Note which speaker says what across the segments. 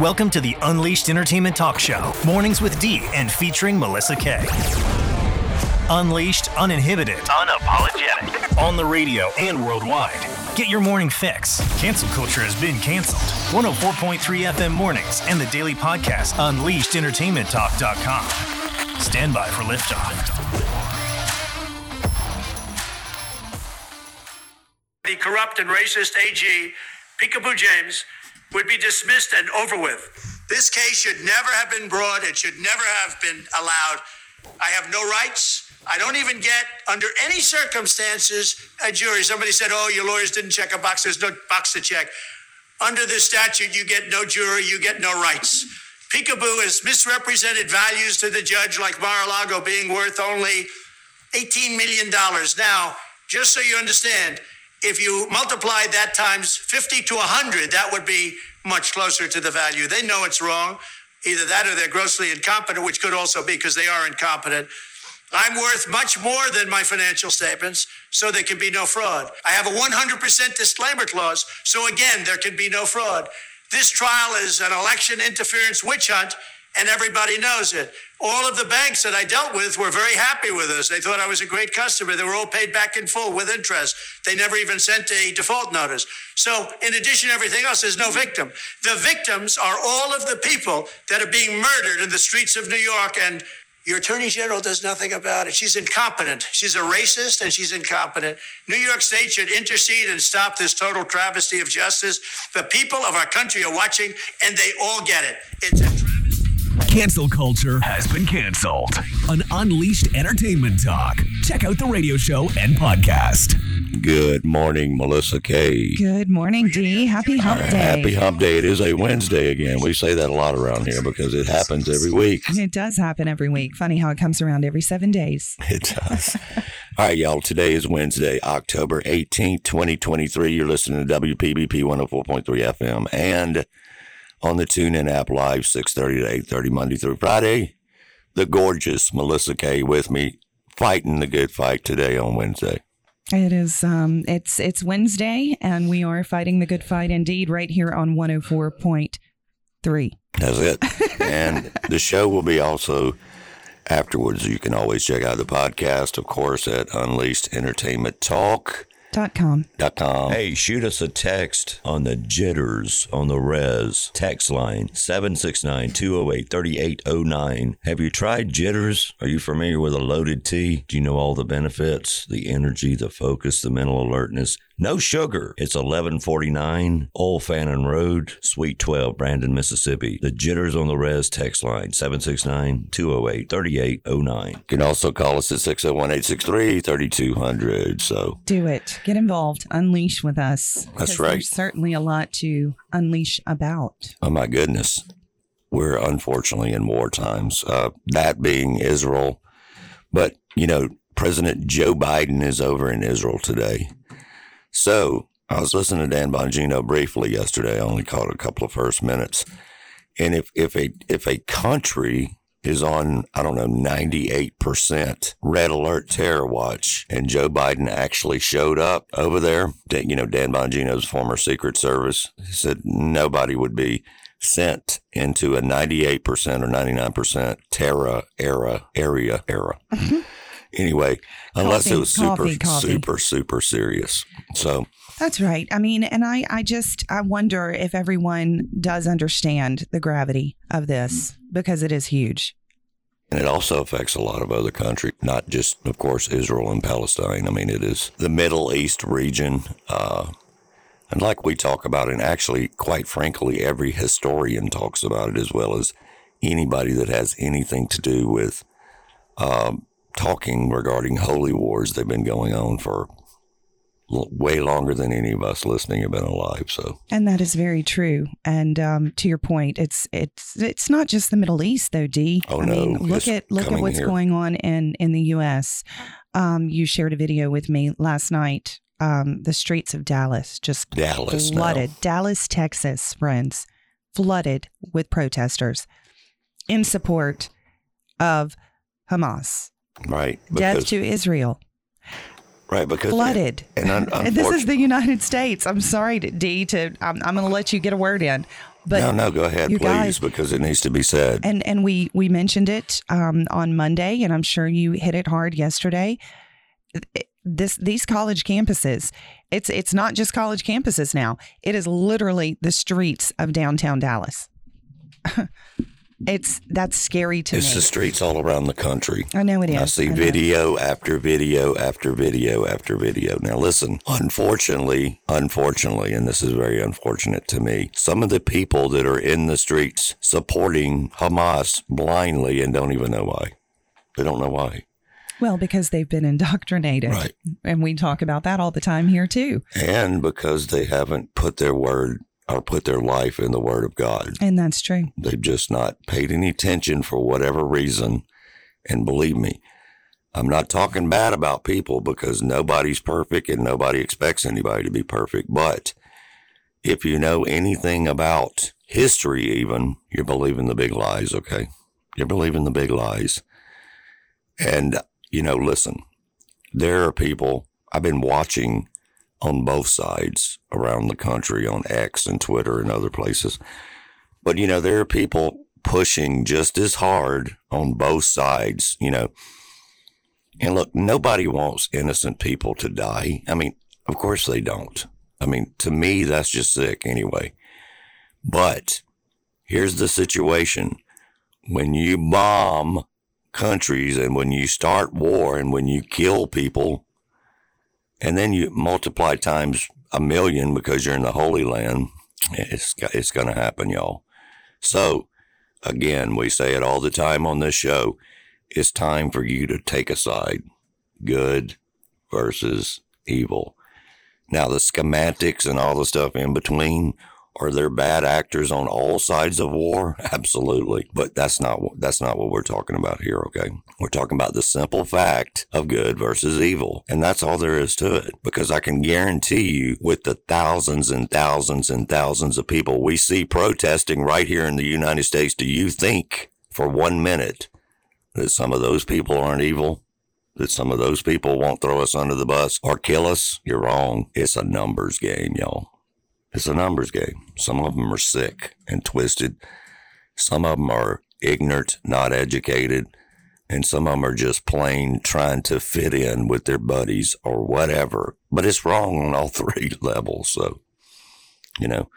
Speaker 1: Welcome to the Unleashed Entertainment Talk Show, mornings with D and featuring Melissa K. Unleashed, uninhibited, unapologetic, on the radio and worldwide. Get your morning fix. Cancel culture has been canceled. 104.3 FM mornings and the daily podcast, UnleashedEntertainmentTalk.com. Stand by for liftoff.
Speaker 2: The corrupt and racist AG, Peekaboo James, would be dismissed and over with. This case should never have been brought. It should never have been allowed. I have no rights. I don't even get, under any circumstances, a jury. Somebody said, oh, your lawyers didn't check a box. There's no box to check. Under this statute, you get no jury, you get no rights. Peekaboo has misrepresented values to the judge, like Mar a Lago being worth only $18 million. Now, just so you understand, if you multiply that times 50 to 100, that would be much closer to the value. They know it's wrong. Either that or they're grossly incompetent, which could also be because they are incompetent. I'm worth much more than my financial statements, so there can be no fraud. I have a 100% disclaimer clause, so again, there can be no fraud. This trial is an election interference witch hunt, and everybody knows it. All of the banks that I dealt with were very happy with us. They thought I was a great customer. They were all paid back in full with interest. They never even sent a default notice. So, in addition to everything else, there's no victim. The victims are all of the people that are being murdered in the streets of New York and your attorney general does nothing about it. She's incompetent. She's a racist and she's incompetent. New York State should intercede and stop this total travesty of justice. The people of our country are watching and they all get it. It's a travesty.
Speaker 3: Cancel culture has been canceled. An unleashed entertainment talk. Check out the radio show and podcast.
Speaker 4: Good morning, Melissa K.
Speaker 5: Good morning, D. Happy Hump uh, Day.
Speaker 4: Happy Hump Day. It is a Wednesday again. We say that a lot around here because it happens every week.
Speaker 5: And it does happen every week. Funny how it comes around every seven days.
Speaker 4: It does. All right, y'all. Today is Wednesday, October 18th, 2023. You're listening to WPBP 104.3 FM and on the TuneIn app live 6.30 to 8.30 Monday through Friday. The gorgeous Melissa K with me fighting the good fight today on Wednesday.
Speaker 5: It is um it's it's Wednesday and we are fighting the good fight indeed right here on 104.3.
Speaker 4: That's it. and the show will be also afterwards. You can always check out the podcast, of course, at Unleashed Entertainment Talk.
Speaker 5: Dot com.
Speaker 4: Dot com.
Speaker 6: Hey, shoot us a text on the jitters on the res text line 769 208 3809. Have you tried jitters? Are you familiar with a loaded tea? Do you know all the benefits? The energy, the focus, the mental alertness. No sugar. It's 1149 Old Fannin Road, Suite 12, Brandon, Mississippi. The jitters on the res text line 769 208 3809.
Speaker 4: You can also call us at 601 863 3200. So
Speaker 5: Do it. Get involved. Unleash with us.
Speaker 4: That's right.
Speaker 5: There's certainly a lot to unleash about.
Speaker 4: Oh my goodness. We're unfortunately in war times. Uh, that being Israel. But, you know, President Joe Biden is over in Israel today. So I was listening to Dan Bongino briefly yesterday. I only caught a couple of first minutes. And if, if a if a country is on, I don't know, 98% red alert terror watch. And Joe Biden actually showed up over there. You know, Dan Bongino's former Secret Service said nobody would be sent into a 98% or 99% terror era area era. Mm-hmm. Anyway, unless
Speaker 5: Coffee,
Speaker 4: it was super,
Speaker 5: coffee, coffee.
Speaker 4: super, super serious. So,
Speaker 5: That's right. I mean, and I, I just, I wonder if everyone does understand the gravity of this because it is huge.
Speaker 4: And it also affects a lot of other countries, not just, of course, Israel and Palestine. I mean, it is the Middle East region. Uh, and like we talk about, and actually, quite frankly, every historian talks about it as well as anybody that has anything to do with um, talking regarding holy wars. They've been going on for l- way longer than any of us listening have been alive. So,
Speaker 5: And that is very true. And um, to your point, it's it's it's not just the Middle East though, D.
Speaker 4: Oh,
Speaker 5: I mean,
Speaker 4: no,
Speaker 5: look
Speaker 4: it's
Speaker 5: at look at what's
Speaker 4: here.
Speaker 5: going on in in the U.S. Um, you shared a video with me last night. Um, the streets of Dallas just
Speaker 4: Dallas now.
Speaker 5: flooded. Dallas, Texas, friends, flooded with protesters in support of Hamas.
Speaker 4: Right?
Speaker 5: Death to Israel.
Speaker 4: right because
Speaker 5: Flooded.
Speaker 4: and un-
Speaker 5: And this is the United States. I'm sorry, D. To I'm, I'm going to let you get a word in. But
Speaker 4: no, no, go ahead, please,
Speaker 5: guys-
Speaker 4: because it needs to be said.
Speaker 5: and and we we mentioned it um, on Monday, and I'm sure you hit it hard yesterday. This these college campuses, it's it's not just college campuses now. It is literally the streets of downtown Dallas. it's that's scary to
Speaker 4: it's
Speaker 5: me.
Speaker 4: It's the streets all around the country.
Speaker 5: I know it is.
Speaker 4: I see
Speaker 5: know.
Speaker 4: video after video after video after video. Now, listen, unfortunately, unfortunately, and this is very unfortunate to me, some of the people that are in the streets supporting Hamas blindly and don't even know why. They don't know why.
Speaker 5: Well, because they've been indoctrinated,
Speaker 4: Right.
Speaker 5: and we talk about that all the time here too.
Speaker 4: And because they haven't put their word or put their life in the word of God.
Speaker 5: And that's true.
Speaker 4: They've just not paid any attention for whatever reason. And believe me, I'm not talking bad about people because nobody's perfect and nobody expects anybody to be perfect. But if you know anything about history, even, you're believing the big lies, okay? You're believing the big lies. And, you know, listen, there are people, I've been watching on both sides around the country on X and Twitter and other places. But, you know, there are people pushing just as hard on both sides, you know. And look, nobody wants innocent people to die. I mean, of course they don't. I mean, to me, that's just sick anyway. But here's the situation when you bomb countries and when you start war and when you kill people, and then you multiply times a million because you're in the Holy Land, it's, it's going to happen, y'all. So, again, we say it all the time on this show. It's time for you to take a side good versus evil. Now, the schematics and all the stuff in between, are there bad actors on all sides of war? Absolutely. But that's not that's not what we're talking about here, okay? We're talking about the simple fact of good versus evil. And that's all there is to it. Because I can guarantee you with the thousands and thousands and thousands of people we see protesting right here in the United States, do you think for one minute that some of those people aren't evil? That some of those people won't throw us under the bus or kill us? You're wrong. It's a numbers game, y'all. It's a numbers game. Some of them are sick and twisted. Some of them are ignorant, not educated. And some of them are just plain trying to fit in with their buddies or whatever. But it's wrong on all three levels. So, you know,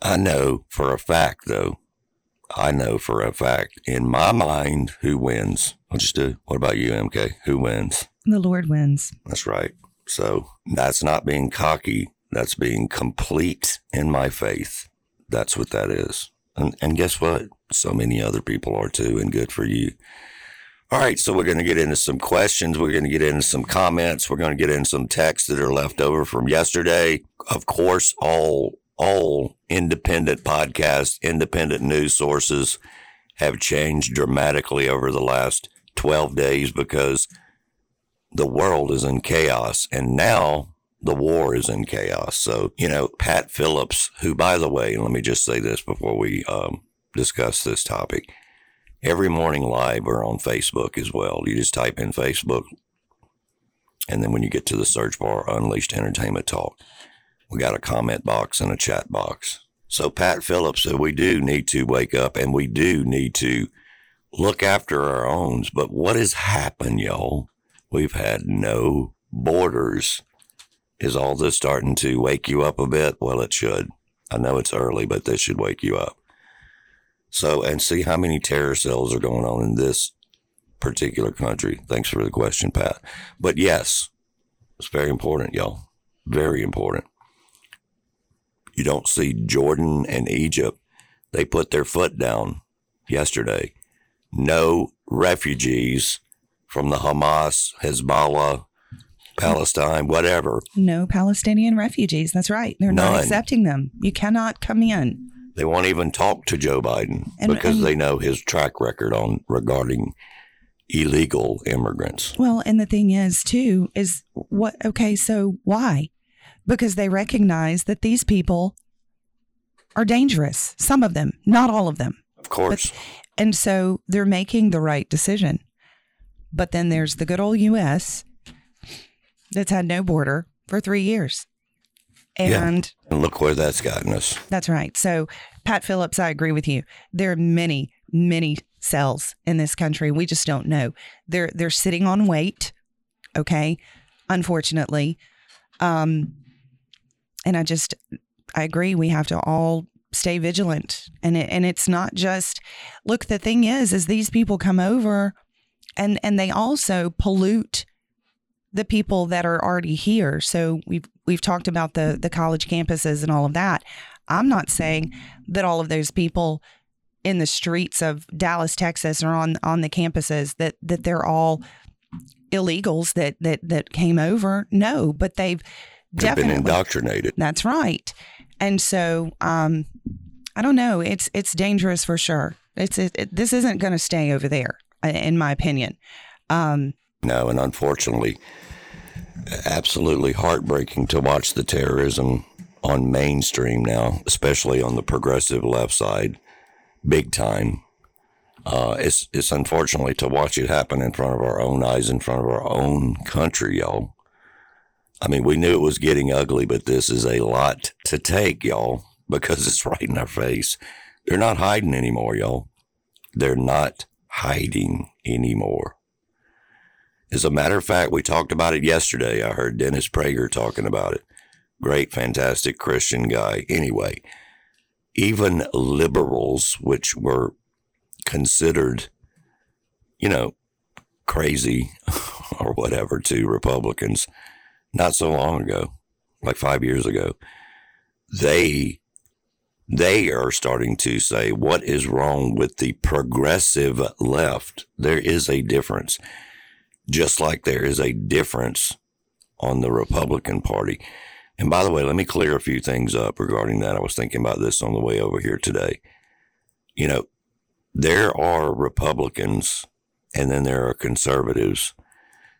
Speaker 4: I know for a fact, though, I know for a fact in my mind who wins. I'll just do. What about you, MK? Who wins?
Speaker 5: The Lord wins.
Speaker 4: That's right. So that's not being cocky. That's being complete in my faith. That's what that is. And, and guess what? So many other people are too, and good for you. All right, so we're going to get into some questions. We're going to get into some comments. We're going to get in some texts that are left over from yesterday. Of course, all all independent podcasts, independent news sources have changed dramatically over the last 12 days because the world is in chaos and now the war is in chaos. So, you know, Pat Phillips, who, by the way, let me just say this before we um, discuss this topic. Every morning live or on Facebook as well. You just type in Facebook. And then when you get to the search bar, Unleashed Entertainment Talk, we got a comment box and a chat box. So, Pat Phillips said we do need to wake up and we do need to look after our own. But what has happened, y'all? We've had no borders. Is all this starting to wake you up a bit? Well, it should. I know it's early, but this should wake you up. So, and see how many terror cells are going on in this particular country. Thanks for the question, Pat. But yes, it's very important, y'all. Very important. You don't see Jordan and Egypt. They put their foot down yesterday. No refugees from the Hamas, Hezbollah, Palestine, whatever.
Speaker 5: No Palestinian refugees. That's right. They're not accepting them. You cannot come in.
Speaker 4: They won't even talk to Joe Biden
Speaker 5: And-
Speaker 4: because
Speaker 5: and-
Speaker 4: they know his track record on regarding illegal immigrants.
Speaker 5: Well, and the thing is, too, is what, okay, so why? Because they recognize that these people are dangerous. Some of them, not all of them.
Speaker 4: Of course.
Speaker 5: And so they're making the right decision. But then there's the good old US that's had no border for three years. And
Speaker 4: And look where that's gotten us.
Speaker 5: that's right. So, Pat Phillips, I agree with you. There are many, many cells in this country. We just don't know. They're they're sitting on wait. Okay, unfortunately, um, and I just I agree. We have to all stay vigilant, and it, and it's not just look. The thing is, is these people come over, and and they also pollute the people that are already here. So we've we've talked about the the college campuses and all of that. I'm not saying that all of those people in the streets of Dallas, Texas, or on on the campuses that that they're all illegals that that that came over. No, but they've
Speaker 4: They've been indoctrinated.
Speaker 5: that's right. And so um I don't know, it's it's dangerous for sure. It's it, it- this isn't going to stay over there in my opinion. Um
Speaker 4: No, and unfortunately, absolutely heartbreaking to watch the terrorism on mainstream now, especially on the progressive left side, big time. Uh, it's it's unfortunately to watch it happen in front of our own eyes, in front of our own country, y'all. I mean, we knew it was getting ugly, but this is a lot to take, y'all, because it's right in our face. They're not hiding anymore, y'all. They're not hiding anymore. As a matter of fact, we talked about it yesterday. I heard Dennis Prager talking about it. Great, fantastic Christian guy. Anyway, even liberals, which were considered, you know, crazy or whatever to Republicans not so long ago, like five years ago, they they are starting to say what is wrong with the progressive left. There is a difference just like there is a difference on the Republican Party. And by the way, let me clear a few things up regarding that. I was thinking about this on the way over here today. You know, there are Republicans and then there are conservatives.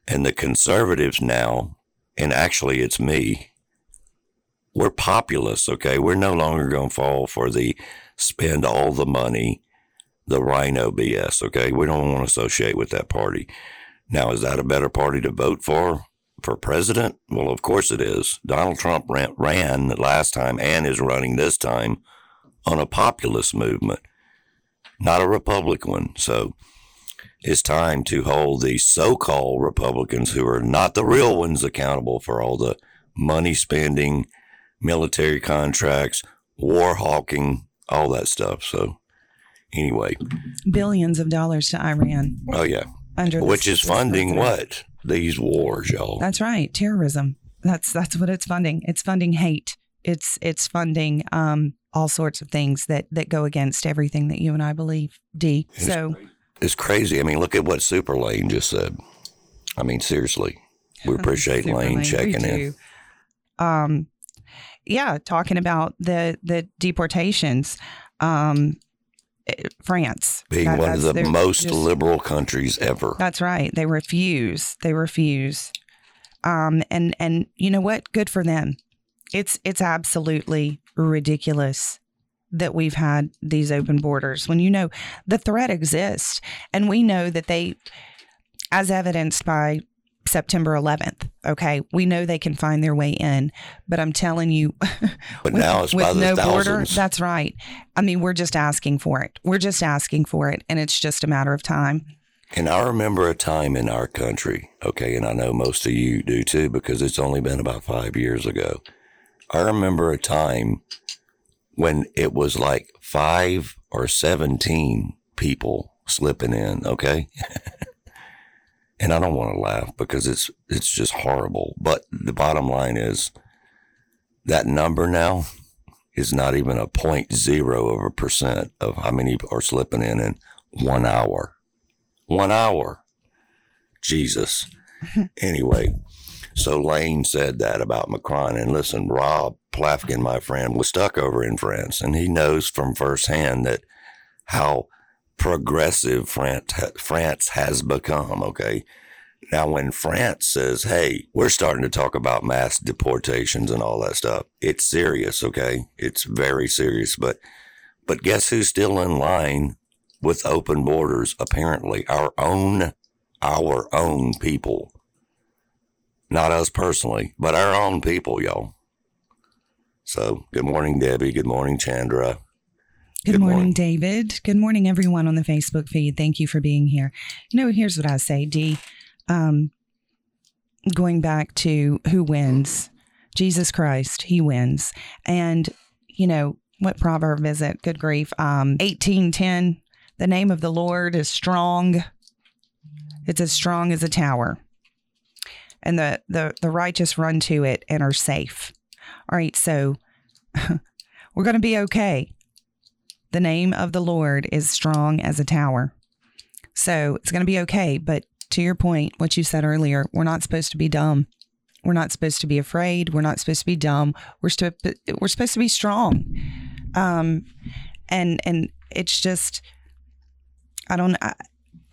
Speaker 4: And the conservatives now, and actually it's me, we're populists, okay? We're no longer going to fall for the spend all the money, the RINO BS, okay? We don't want to associate with that party. Now, is that a better party to vote for for president? Well, of course it is. Donald Trump ran, ran last time and is running this time on a populist movement, not a Republican one. So it's time to hold the so called Republicans who are not the real ones accountable for all the money spending, military contracts, war hawking, all that stuff. So, anyway,
Speaker 5: billions of dollars to Iran
Speaker 4: oh, yeah.
Speaker 5: Under
Speaker 4: Which is funding what? These wars, y'all.
Speaker 5: That's right, terrorism. That's that's what it's funding. It's funding hate. It's it's funding um all sorts of things that that go against everything that you and I believe. D. So
Speaker 4: It's crazy. I mean, look at what Super Lane just said. I mean, seriously. We appreciate Lane
Speaker 5: Lane,
Speaker 4: checking in.
Speaker 5: Um, yeah, talking about the the deportations. Um, France
Speaker 4: Being
Speaker 5: That-
Speaker 4: one of the most
Speaker 5: just-
Speaker 4: liberal countries ever.
Speaker 5: That's right. They refuse. They refuse. Um, and and you know what? Good for them. It's it's absolutely ridiculous that we've had these open borders when you know the threat exists, and we know that they, as evidenced by September 11th. Okay, we know they can find their way in, but I'm telling you,
Speaker 4: But
Speaker 5: with,
Speaker 4: now it's
Speaker 5: with no border. That's right. I mean, we're just asking for it. We're just asking for it, and it's just a matter of time.
Speaker 4: And I remember a time in our country, okay, and I know most of you do too, because it's only been about five years ago. I remember a time when it was like five or 17 people slipping in, okay? and I don't want to laugh because it's it's just horrible. But the bottom line is that number now is not even a point zero of a percent of how many are slipping in in one hour. One hour. Jesus. anyway, so Lane said that about Macron. And listen, Rob Plafkin, my friend, was stuck over in France, and he knows from firsthand that how progressive France, France has become. Okay. Now, when France says, hey, we're starting to talk about mass deportations and all that stuff, it's serious. Okay. It's very serious. But, but guess who's still in line with open borders? Apparently, our own, our own people. Not us personally, but our own people, y'all. So, good morning, Debbie. Good morning, Chandra.
Speaker 5: Good,
Speaker 4: Good
Speaker 5: morning,
Speaker 4: morning.
Speaker 5: David. Good morning, everyone on the Facebook feed. Thank you for being here. You know, here's what I say, D. Um, going back to who wins, Jesus Christ, he wins. And, you know, what proverb is it? Good grief. Um, 1810, the name of the Lord is strong. It's as strong as a tower. And the, the, the righteous run to it and are safe. All right, so we're going to be okay. The name of the Lord is strong as a tower. So it's going to be okay. But to your point, what you said earlier, we're not supposed to be dumb. We're not supposed to be afraid. We're not supposed to be dumb. We're we're supposed to be strong. Um, and and it's just, I don't I,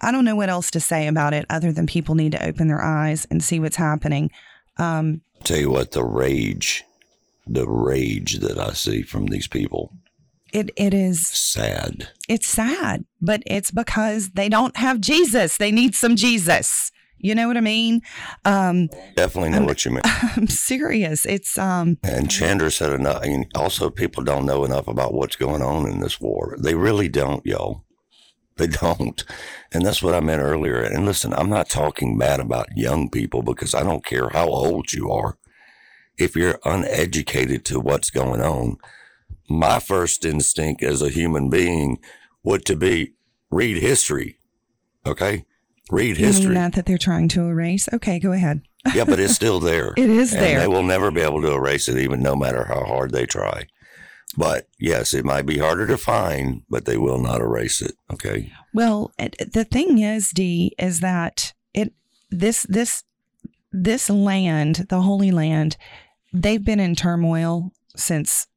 Speaker 5: I don't know what else to say about it other than people need to open their eyes and see what's happening. Um,
Speaker 4: Tell you what, the rage, the rage that I see from these people,
Speaker 5: it it is
Speaker 4: sad.
Speaker 5: it's sad, but it's because they don't have Jesus. They need some Jesus. You know what I mean? Um,
Speaker 4: Definitely know what you mean.
Speaker 5: I'm serious. It's um,
Speaker 4: And Chandra said enough. And also, people don't know enough about what's going on in this war. They really don't, y'all. They don't. And that's what I meant earlier. And listen, I'm not talking bad about young people because I don't care how old you are. If you're uneducated to what's going on, my first instinct as a human being would to be read history. Okay? Read
Speaker 5: you
Speaker 4: history.
Speaker 5: that that they're trying to erase? Okay, go ahead.
Speaker 4: yeah, but it's still there.
Speaker 5: It is
Speaker 4: And
Speaker 5: there.
Speaker 4: they will never be able to erase it, even no matter how hard they try. But yes, it might be harder to find, but they will not erase it. Okay.
Speaker 5: Well, it, the thing is, D, is that it this this this land, the Holy Land, they've been in turmoil since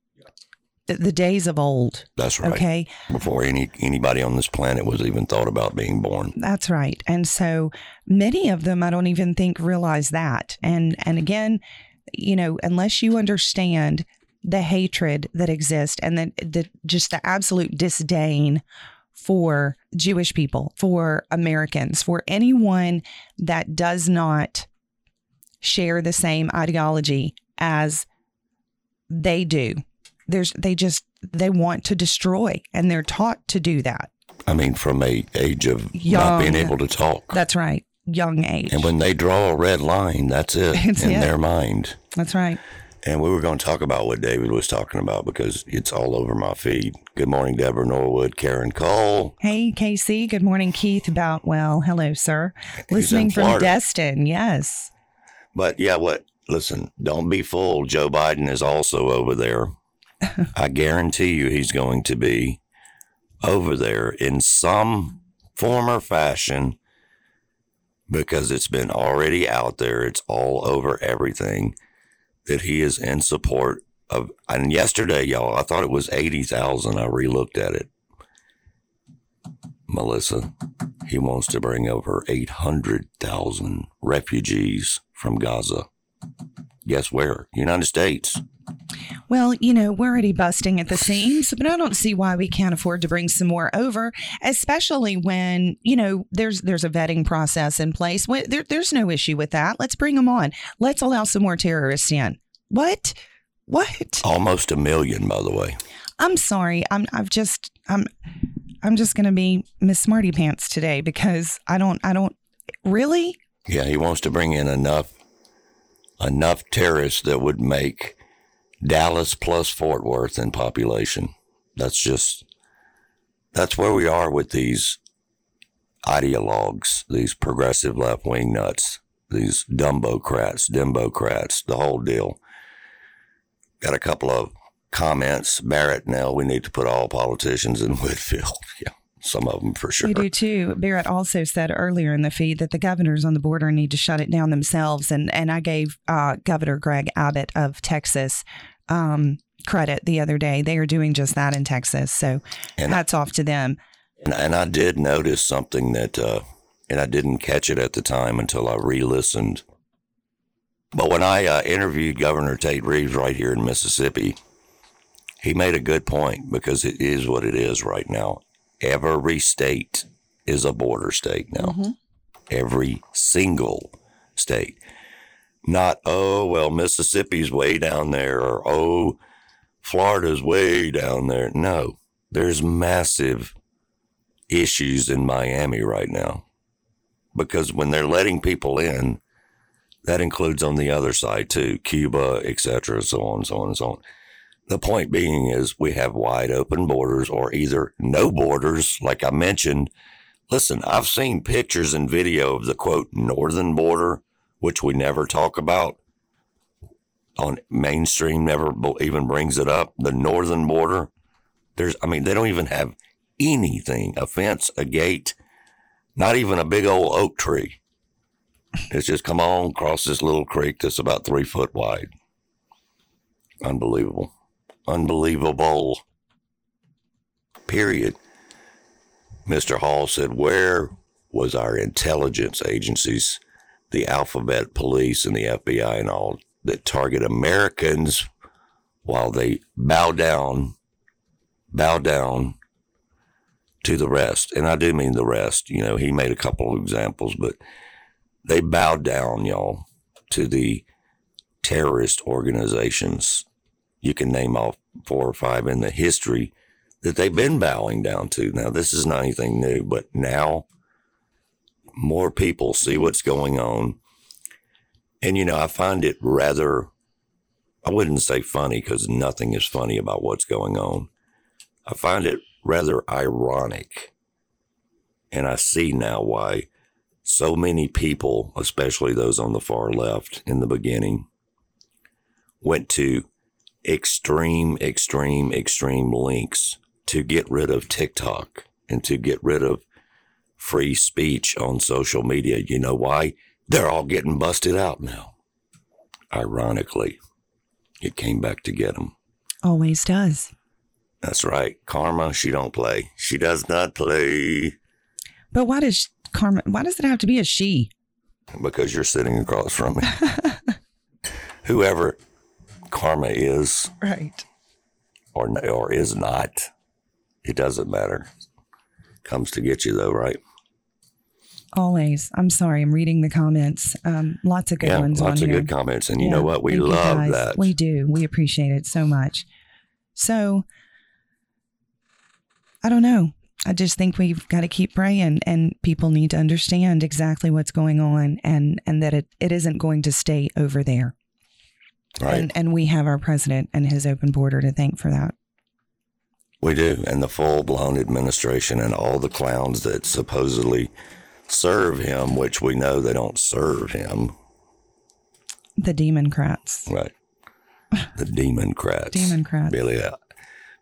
Speaker 5: the, the days of old.
Speaker 4: That's right.
Speaker 5: Okay,
Speaker 4: Before any anybody on this planet was even thought about being born.
Speaker 5: That's right. And so many of them I don't even think realize that. And and again, you know, unless you understand the hatred that exists and the, the just the absolute disdain for Jewish people, for Americans, for anyone that does not share the same ideology as they do. There's they just they want to destroy and they're taught to do that.
Speaker 4: I mean, from a age of not being able to talk.
Speaker 5: That's right. Young age.
Speaker 4: And when they draw a red line, that's it
Speaker 5: It's
Speaker 4: in
Speaker 5: it.
Speaker 4: their mind.
Speaker 5: That's right.
Speaker 4: And we were going to talk about what David was talking about because it's all over my feed. Good morning, Deborah Norwood, Karen Cole.
Speaker 5: Hey, Casey. Good morning, Keith Boutwell. Hello, sir.
Speaker 4: in
Speaker 5: Listening from Destin. Yes.
Speaker 4: But yeah, what? Listen, don't be fooled. Joe Biden is also over there. I guarantee you he's going to be over there in some form or fashion because it's been already out there. It's all over everything that he is in support of. And yesterday, y'all, I thought it was 80,000. I relooked at it. Melissa, he wants to bring over 800,000 refugees from Gaza. Guess where? United States.
Speaker 5: Well, you know, we're already busting at the seams, but I don't see why we can't afford to bring some more over, especially when, you know, there's there's a vetting process in place. There, there's no issue with that. Let's bring them on. Let's allow some more terrorists in. What? What?
Speaker 4: Almost a million, by the way.
Speaker 5: I'm sorry. I'm I've just I'm I'm just going to be Miss Smarty Pants today because I don't I don't really
Speaker 4: Yeah, he wants to bring in enough enough terrorists that would make Dallas plus Fort Worth in population. That's just that's where we are with these ideologues, these progressive left wing nuts, these dumbocrats, dimbocrats, the whole deal. Got a couple of comments. Barrett, now we need to put all politicians in Whitfield. Yeah, some of them for sure.
Speaker 5: We do too. Barrett also said earlier in the feed that the governors on the border need to shut it down themselves, and and I gave uh, Governor Greg Abbott of Texas um, credit the other day. They are doing just that in Texas, so
Speaker 4: And-
Speaker 5: hats off to them.
Speaker 4: And, and I did notice something that, uh, and I didn't catch it at the time until I re listened. But when I uh, interviewed Governor Tate Reeves right here in Mississippi, he made a good point because it is what it is right now. Every state is a border state now. Mm-hmm. Every single state. Not, oh, well, Mississippi's way down there, or oh, Florida's way down there. No, there's massive issues in Miami right now because when they're letting people in, that includes on the other side too, Cuba, etc., so on, so on, and so on. The point being is we have wide open borders or either no borders, like I mentioned. Listen, I've seen pictures and video of the quote northern border, which we never talk about on mainstream, never even brings it up. The northern border, there's, I mean, they don't even have anything a fence, a gate, not even a big old oak tree. It's just come on across this little creek that's about three foot wide. Unbelievable. Unbelievable. Period. Mr. Hall said, Where was our intelligence agencies, the alphabet police and the FBI and all, that target Americans while they bow down, bow down to the rest? And I do mean the rest. You know, he made a couple of examples, but they bow down, y'all, to the terrorist organizations. You can name off four or five in the history that they've been bowing down to. Now, this is not anything new, but now more people see what's going on. And, you know, I find it rather, I wouldn't say funny because nothing is funny about what's going on. I find it rather ironic. And I see now why so many people, especially those on the far left in the beginning, went to extreme, extreme, extreme links to get rid of TikTok and to get rid of free speech on social media. You know why? They're all getting busted out now. Ironically, it came back to get them.
Speaker 5: Always does.
Speaker 4: That's right. Karma, she don't play. She does not play.
Speaker 5: But why does Karma, why does it have to be a she?
Speaker 4: Because you're sitting across from me. Whoever karma is,
Speaker 5: right,
Speaker 4: or or is not, it doesn't matter. Comes to get you though, right?
Speaker 5: Always. I'm sorry. I'm reading the comments. Um, lots of good
Speaker 4: yeah,
Speaker 5: ones.
Speaker 4: Lots
Speaker 5: of
Speaker 4: here. good comments, and you know what? We love that.
Speaker 5: We do. We appreciate it so much. So, I don't know. I just think we've got to keep praying and people need to understand exactly what's going on and, and that it, it isn't going to stay over there.
Speaker 4: Right.
Speaker 5: And, and we have our president and his open border to thank for that.
Speaker 4: We do. And the full blown administration and all the clowns that supposedly serve him, which we know they don't serve him.
Speaker 5: The Democrats.
Speaker 4: Right. The Democrats.
Speaker 5: Democrats.
Speaker 4: Billy,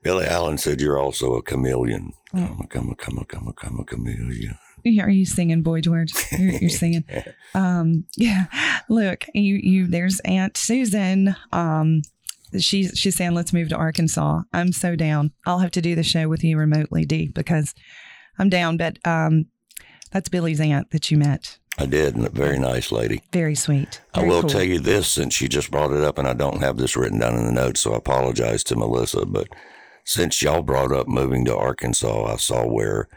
Speaker 4: Billy Allen said you're also a chameleon. Come, come, come, come, come, a chameleon.
Speaker 5: Are you singing, Boy George? You're, you're singing. Um, yeah. Look, you, you. There's Aunt Susan. Um, she's she's saying let's move to Arkansas. I'm so down. I'll have to do the show with you remotely, D, because I'm down. But um, that's Billy's aunt that you met.
Speaker 4: I did, and a very nice lady.
Speaker 5: Very sweet. Very
Speaker 4: I will
Speaker 5: cool.
Speaker 4: tell you this, since she just brought it up, and I don't have this written down in the notes, so I apologize to Melissa, but since y'all brought up moving to Arkansas, I saw where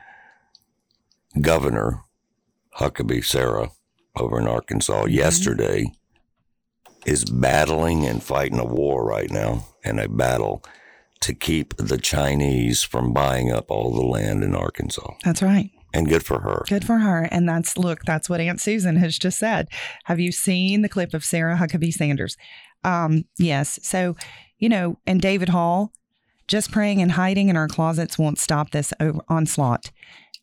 Speaker 4: Governor Huckabee Sarah over in Arkansas mm-hmm. yesterday is battling and fighting a war right now, and a battle to keep the Chinese from buying up all the land in Arkansas.
Speaker 5: That's right.
Speaker 4: And good for her.
Speaker 5: Good for her. And that's, look, that's what Aunt Susan has just said. Have you seen the clip of Sarah Huckabee Sanders? Um, yes. So, you know, and David Hall, just praying and hiding in our closets won't stop this onslaught.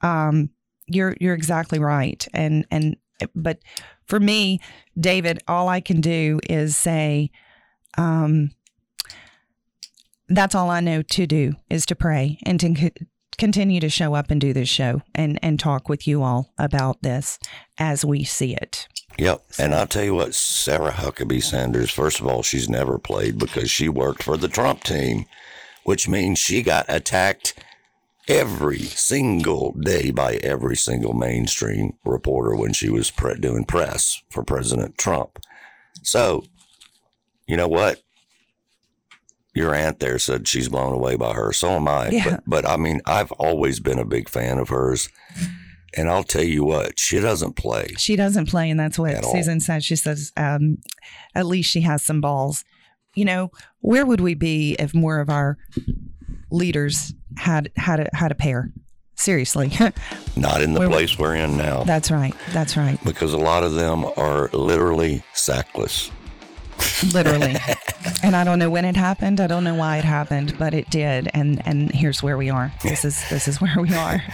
Speaker 5: Um, you're you're exactly right, and and but for me, David, all I can do is say, um, that's all I know to do is to pray and to co- continue to show up and do this show and and talk with you all about this as we see it.
Speaker 4: Yep. And I'll tell you what, Sarah Huckabee Sanders, first of all, she's never played because she worked for the Trump team which means she got attacked every single day by every single mainstream reporter when she was pre- doing press for President Trump. So, you know what? Your aunt there said she's blown away by her. So am I.
Speaker 5: Yeah.
Speaker 4: But, but I mean, I've always been a big fan of hers. And I'll tell you what, she doesn't play.
Speaker 5: She doesn't play. And that's what Susan all. said. She says, um, at least she has some balls you know, where would we be if more of our leaders had had a, had a pair? Seriously,
Speaker 4: Not in the
Speaker 5: Where-
Speaker 4: place we're in now.
Speaker 5: that's right. That's right.
Speaker 4: because a lot of them are literally sackless.
Speaker 5: Literally. and I don't know when it happened. I don't know why it happened, but it did. And and here's where we are. This is this is where we are.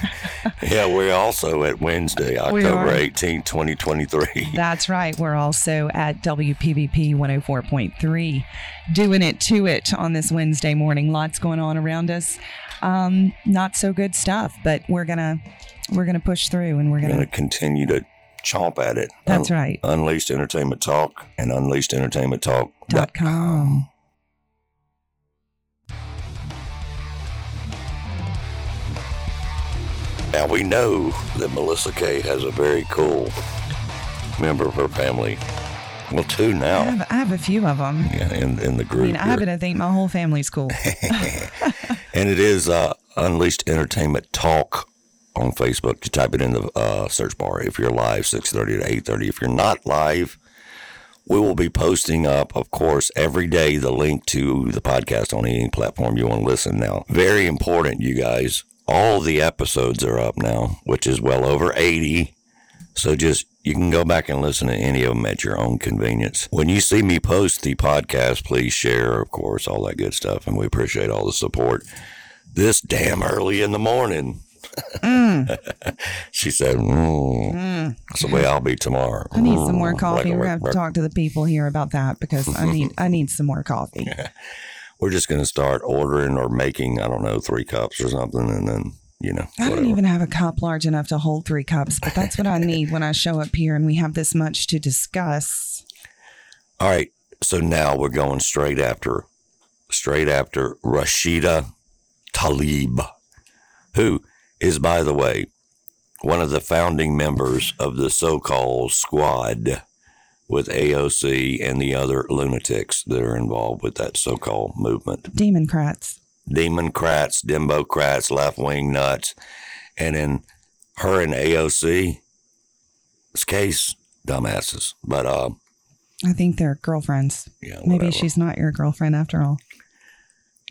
Speaker 4: Yeah, we're also at Wednesday, October eighteenth, 2023.
Speaker 5: That's right. We're also at WPVP 104.3, doing it to it on this Wednesday morning. Lots going on around us. Um, not so good stuff, but we're gonna we're gonna push through, and we're
Speaker 4: going
Speaker 5: gonna.
Speaker 4: continue to chomp at it.
Speaker 5: That's right.
Speaker 4: Unleashed Entertainment Talk and Unleashed Entertainment Talk.
Speaker 5: Dot com.
Speaker 4: Now we know that Melissa K has a very cool member of her family. Well, two
Speaker 5: I
Speaker 4: now
Speaker 5: have, I have a few of them.
Speaker 4: yeah, in, in the
Speaker 5: I
Speaker 4: group.
Speaker 5: mean, I happen to think my whole family's cool.
Speaker 4: And it is uh, Unleashed Entertainment Talk on Facebook. You type it in the uh, search bar. If you're live, 6.30 to 8.30. If you're not live, we will be posting up, of course, every day the link to the podcast on any platform you want to listen now. Very important, you guys. All the episodes are up now, which is well over 80. So just you can go back and listen to any of them at your own convenience. When you see me post the podcast, please share, of course, all that good stuff, and we appreciate all the support. This damn early in the morning. she said, mm. "That's the way I'll be tomorrow."
Speaker 5: I need some more
Speaker 4: Mm,
Speaker 5: coffee. We're gonna have to talk to the people here about that because I need I need some more coffee.
Speaker 4: We're just going to start ordering or making, I don't know, three cups or something, and then you know,
Speaker 5: I don't even have a cup large enough to hold three cups, but that's what I need when I show up here and we have this much to discuss.
Speaker 4: All right. So now we're going straight after, straight after Rashida Tlaib, who is, by the way, one of the founding members of the so-called squad with AOC and the other lunatics that are involved with that so-called movement.
Speaker 5: Democrats.
Speaker 4: Democrats, Democrats, left-wing nuts, and in her and AOC's case, dumbasses. But uh,
Speaker 5: I think they're girlfriends.
Speaker 4: yeah,
Speaker 5: Maybe she's not your girlfriend after all.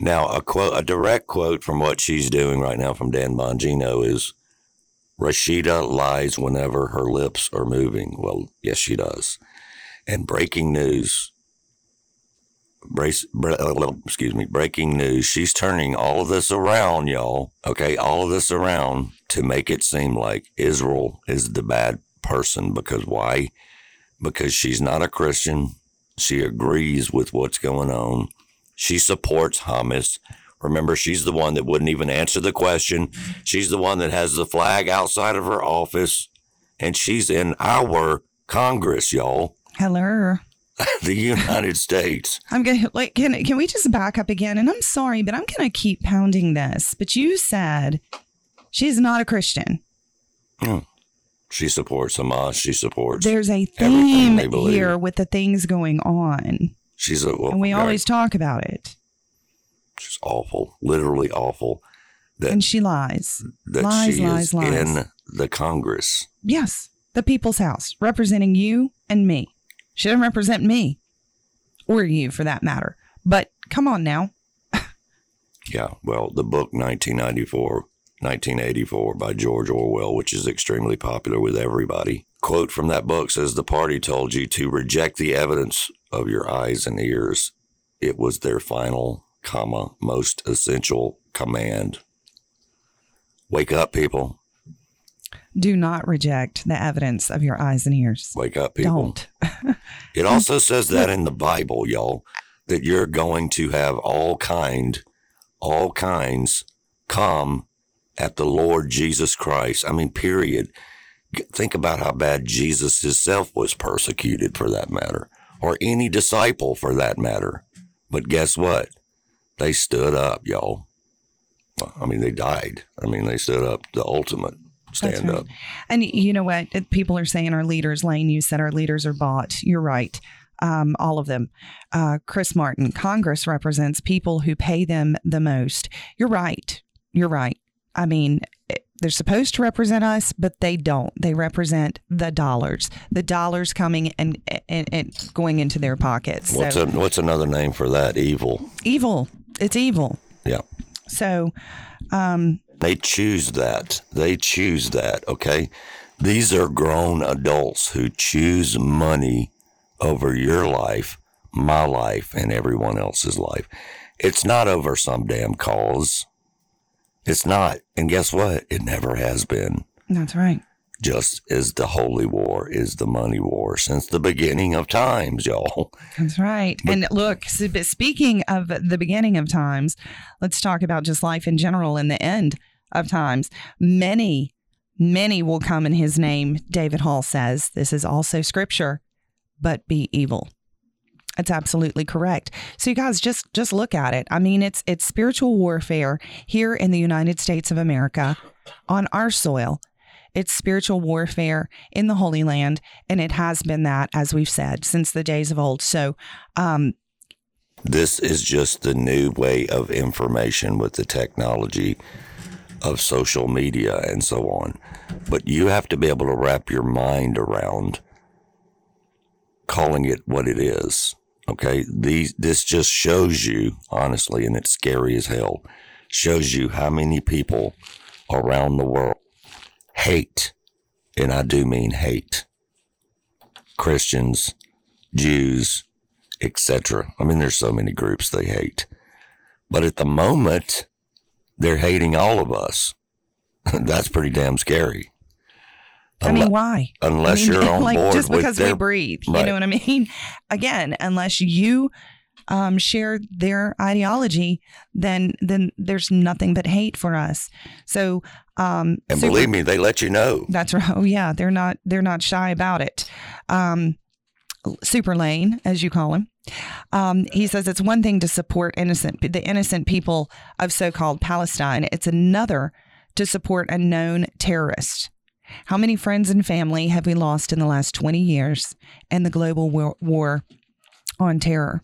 Speaker 4: Now, a quote, a direct quote from what she's doing right now from Dan Bongino is, "Rashida lies whenever her lips are moving." Well, yes, she does. And breaking news. Brace, uh, excuse me, breaking news. She's turning all of this around, y'all. Okay, all of this around to make it seem like Israel is the bad person. Because why? Because she's not a Christian. She agrees with what's going on. She supports Hamas. Remember, she's the one that wouldn't even answer the question. She's the one that has the flag outside of her office, and she's in our Congress, y'all,
Speaker 5: Hello.
Speaker 4: the United States.
Speaker 5: I'm gonna like can can we just back up again? And I'm sorry, but I'm gonna keep pounding this. But you said she's not a Christian.
Speaker 4: She supports Hamas. She supports.
Speaker 5: There's a theme here with the things going on.
Speaker 4: she's a. Well,
Speaker 5: And we
Speaker 4: right,
Speaker 5: always talk about it.
Speaker 4: She's awful, literally awful. That
Speaker 5: And she lies.
Speaker 4: that
Speaker 5: lies,
Speaker 4: she
Speaker 5: lies,
Speaker 4: is
Speaker 5: lies.
Speaker 4: in the Congress.
Speaker 5: Yes, the people's house, representing you and me. She doesn't represent me or you for that matter. But come on now.
Speaker 4: Yeah, well, the book 1994, 1984 by George Orwell, which is extremely popular with everybody. Quote from that book says the party told you to reject the evidence of your eyes and ears. It was their final, comma, most essential command. Wake up, people.
Speaker 5: Do not reject the evidence of your eyes and ears.
Speaker 4: Wake up, people.
Speaker 5: Don't.
Speaker 4: It also says that in the Bible, y'all, that you're going to have all kind, all kinds come at the Lord Jesus Christ. I mean, period. Think about how bad Jesus himself was persecuted for that matter, or any disciple for that matter. But guess what? They stood up, y'all. I mean, they died. I mean, they stood up, the ultimate stand
Speaker 5: right.
Speaker 4: up.
Speaker 5: And you know what? People are saying our leaders, Lane, you said our leaders are bought. You're right. Um, all of them. Uh, Chris Martin, Congress represents people who pay them the most. You're right. You're right. I mean, they're supposed to represent us, but they don't. They represent the dollars, the dollars coming and, and, and going into their pockets.
Speaker 4: What's
Speaker 5: so
Speaker 4: a, what's another name for that? Evil.
Speaker 5: evil. It's evil.
Speaker 4: Yeah.
Speaker 5: So, um,
Speaker 4: They choose that. They choose that. Okay. These are grown adults who choose money over your life, my life, and everyone else's life. It's not over some damn cause. It's not. And guess what? It never has been.
Speaker 5: that's right.
Speaker 4: Just as the holy war is the money war since the beginning of times, y'all.
Speaker 5: That's right. and look, speaking of the beginning of times, let's talk about just life in general and the end of times. Many, many will come in his name, David Hall says. This is also scripture, but be evil. That's absolutely correct. So you guys just just look at it. I mean, it's it's spiritual warfare here in the United States of America on our soil. It's spiritual warfare in the Holy Land, and it has been that, as we've said, since the days of old. So, um,
Speaker 4: This is just the new way of information with the technology of social media and so on. But you have to be able to wrap your mind around calling it what it is. Okay. These, this just shows you, honestly, and it's scary as hell, shows you how many people around the world hate, and I do mean hate, Christians, Jews, etc. I mean, there's so many groups they hate. But at the moment, they're hating all of us. That's pretty damn scary.
Speaker 5: I mean, why?
Speaker 4: unless
Speaker 5: I mean,
Speaker 4: you're on
Speaker 5: like
Speaker 4: board
Speaker 5: just
Speaker 4: with
Speaker 5: because we breathe, you know what I mean? Again, unless you um, share their ideology, then then there's nothing but hate for us. So, um,
Speaker 4: and
Speaker 5: super-
Speaker 4: believe me, they let you know.
Speaker 5: That's right. Oh yeah, they're not they're not shy about it. Um, Super Lane, as you call him, um, he says it's one thing to support innocent the innocent people of so-called Palestine. It's another to support a known terrorist. How many friends and family have we lost in the last 20 years and the global war, war on terror?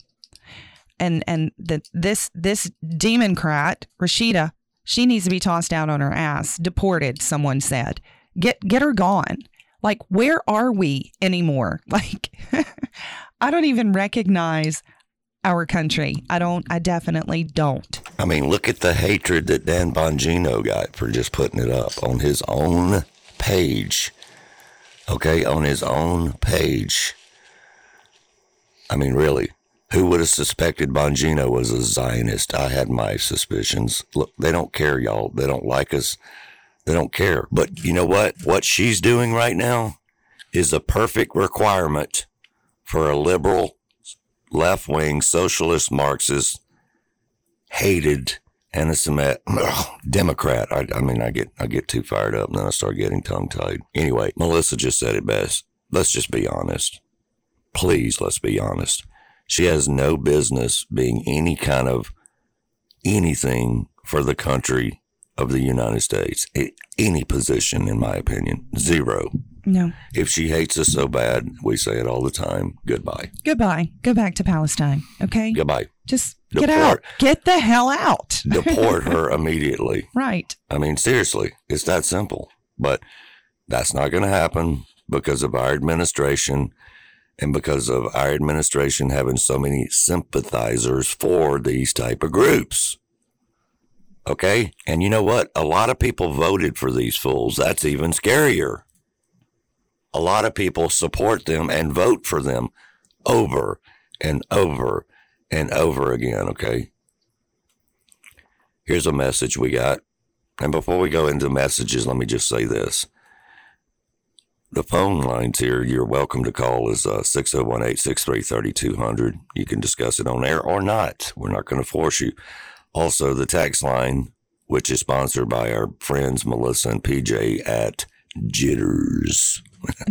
Speaker 5: And and the, this this demoncrat Rashida, she needs to be tossed out on her ass, deported. Someone said, get get her gone. Like where are we anymore? Like I don't even recognize our country. I don't. I definitely don't.
Speaker 4: I mean, look at the hatred that Dan Bongino got for just putting it up on his own page. Okay, on his own page. I mean, really, who would have suspected Bongino was a Zionist? I had my suspicions. Look, they don't care, y'all. They don't like us. They don't care. But you know what? What she's doing right now is a perfect requirement for a liberal, left wing, socialist, Marxist hated anti-Semitic Democrat. I, I mean, I get I get too fired up, and then I start getting tongue-tied. Anyway, Melissa just said it best. Let's just be honest. Please, let's be honest. She has no business being any kind of anything for the country of the United States. Any position, in my opinion, zero.
Speaker 5: No.
Speaker 4: If she hates us so bad, we say it all the time. Goodbye.
Speaker 5: Goodbye. Go back to Palestine. Okay.
Speaker 4: Goodbye.
Speaker 5: Just get out. Get the hell out.
Speaker 4: Deport her immediately.
Speaker 5: right.
Speaker 4: I mean, seriously, it's that simple. But that's not going to happen because of our administration and because of our administration having so many sympathizers for these type of groups. Okay? And you know what? A lot of people voted for these fools. That's even scarier. A lot of people support them and vote for them over and over and over again, okay? Here's a message we got. And before we go into messages, let me just say this. The phone lines here, you're welcome to call, is uh, 601 863 3200. You can discuss it on air or not. We're not going to force you. Also, the text line, which is sponsored by our friends Melissa and PJ at Jitters.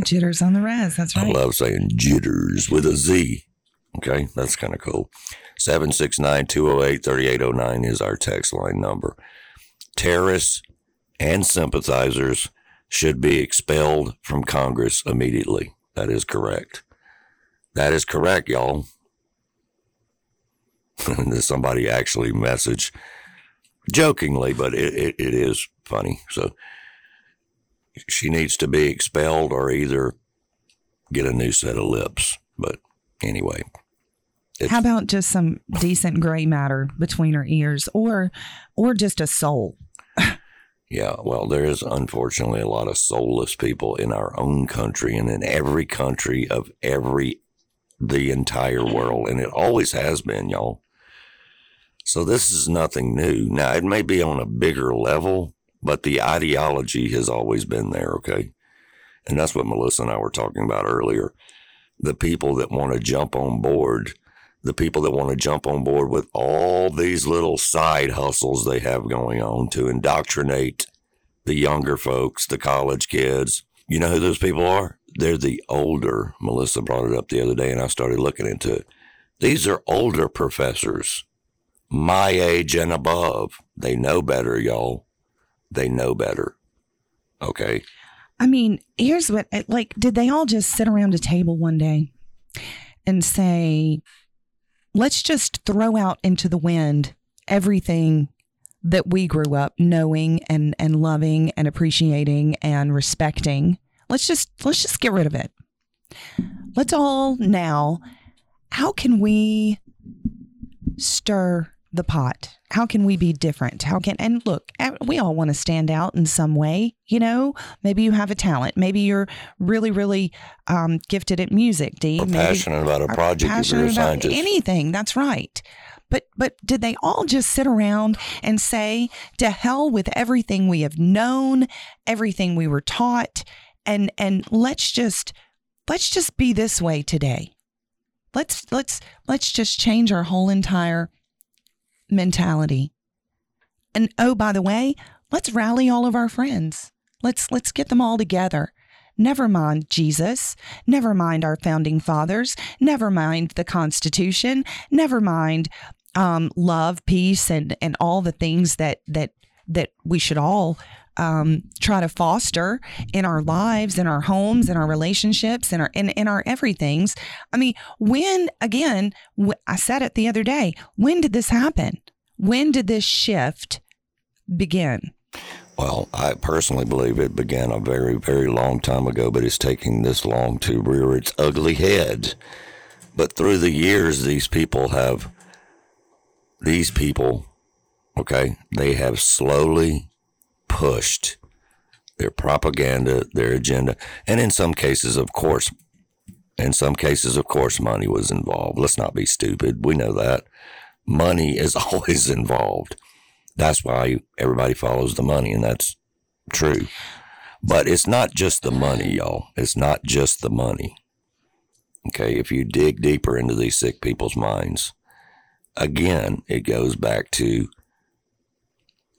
Speaker 5: Jitters on the res. That's right.
Speaker 4: I love saying jitters with a Z. Okay, that's kind of cool. 769 208 3809 is our text line number. Terrorists and sympathizers should be expelled from Congress immediately. That is correct. That is correct, y'all. Somebody actually messaged jokingly, but it, it, it is funny. So she needs to be expelled or either get a new set of lips. But anyway,
Speaker 5: How about just some decent gray matter between her ears, or or just a soul?
Speaker 4: yeah, well, there is unfortunately a lot of soulless people in our own country and in every country of every the entire world, and it always has been, y'all. So this is nothing new. Now it may be on a bigger level, but the ideology has always been there. Okay, and that's what Melissa and I were talking about earlier. The people that want to jump on board the people that want to jump on board with all these little side hustles they have going on to indoctrinate the younger folks, the college kids. You know who those people are? They're the older. Melissa brought it up the other day, and I started looking into it. These are older professors, my age and above. They know better, y'all. They know better. Okay.
Speaker 5: I mean, here's what like did they all just sit around a table one day and say, let's just throw out into the wind everything that we grew up knowing and and loving and appreciating and respecting. Let's just let's just get rid of it. Let's all now how can we stir the pot? How can we be different? How can and look, we all want to stand out in some way, you know? Maybe you have a talent. Maybe you're really, really um, gifted at music, D.
Speaker 4: Or
Speaker 5: Maybe,
Speaker 4: passionate about a project if you're a
Speaker 5: passionate about
Speaker 4: scientist.
Speaker 5: anything. That's right. But but did they all just sit around and say to hell with everything we have known, everything we were taught, and and let's just let's just be this way today. Let's let's let's just change our whole entire mentality. And oh, by the way, let's rally all of our friends. Let's let's get them all together. Never mind Jesus. Never mind our founding fathers. Never mind the Constitution. Never mind um, love, peace, and and all the things that that that we should all um, try to foster in our lives, in our homes, in our relationships, in our in, in our everything's. I mean, when again, I said it the other day. When did this happen? When did this shift begin?
Speaker 4: Well, I personally believe it began a very, very long time ago, but it's taking this long to rear its ugly head. But through the years, these people have, these people, okay, they have slowly pushed their propaganda, their agenda, and in some cases, of course, in some cases, of course, money was involved. Let's not be stupid. We know that. Money is always involved. That's why everybody follows the money, and that's true. But it's not just the money, y'all. It's not just the money. Okay, if you dig deeper into these sick people's minds, again, it goes back to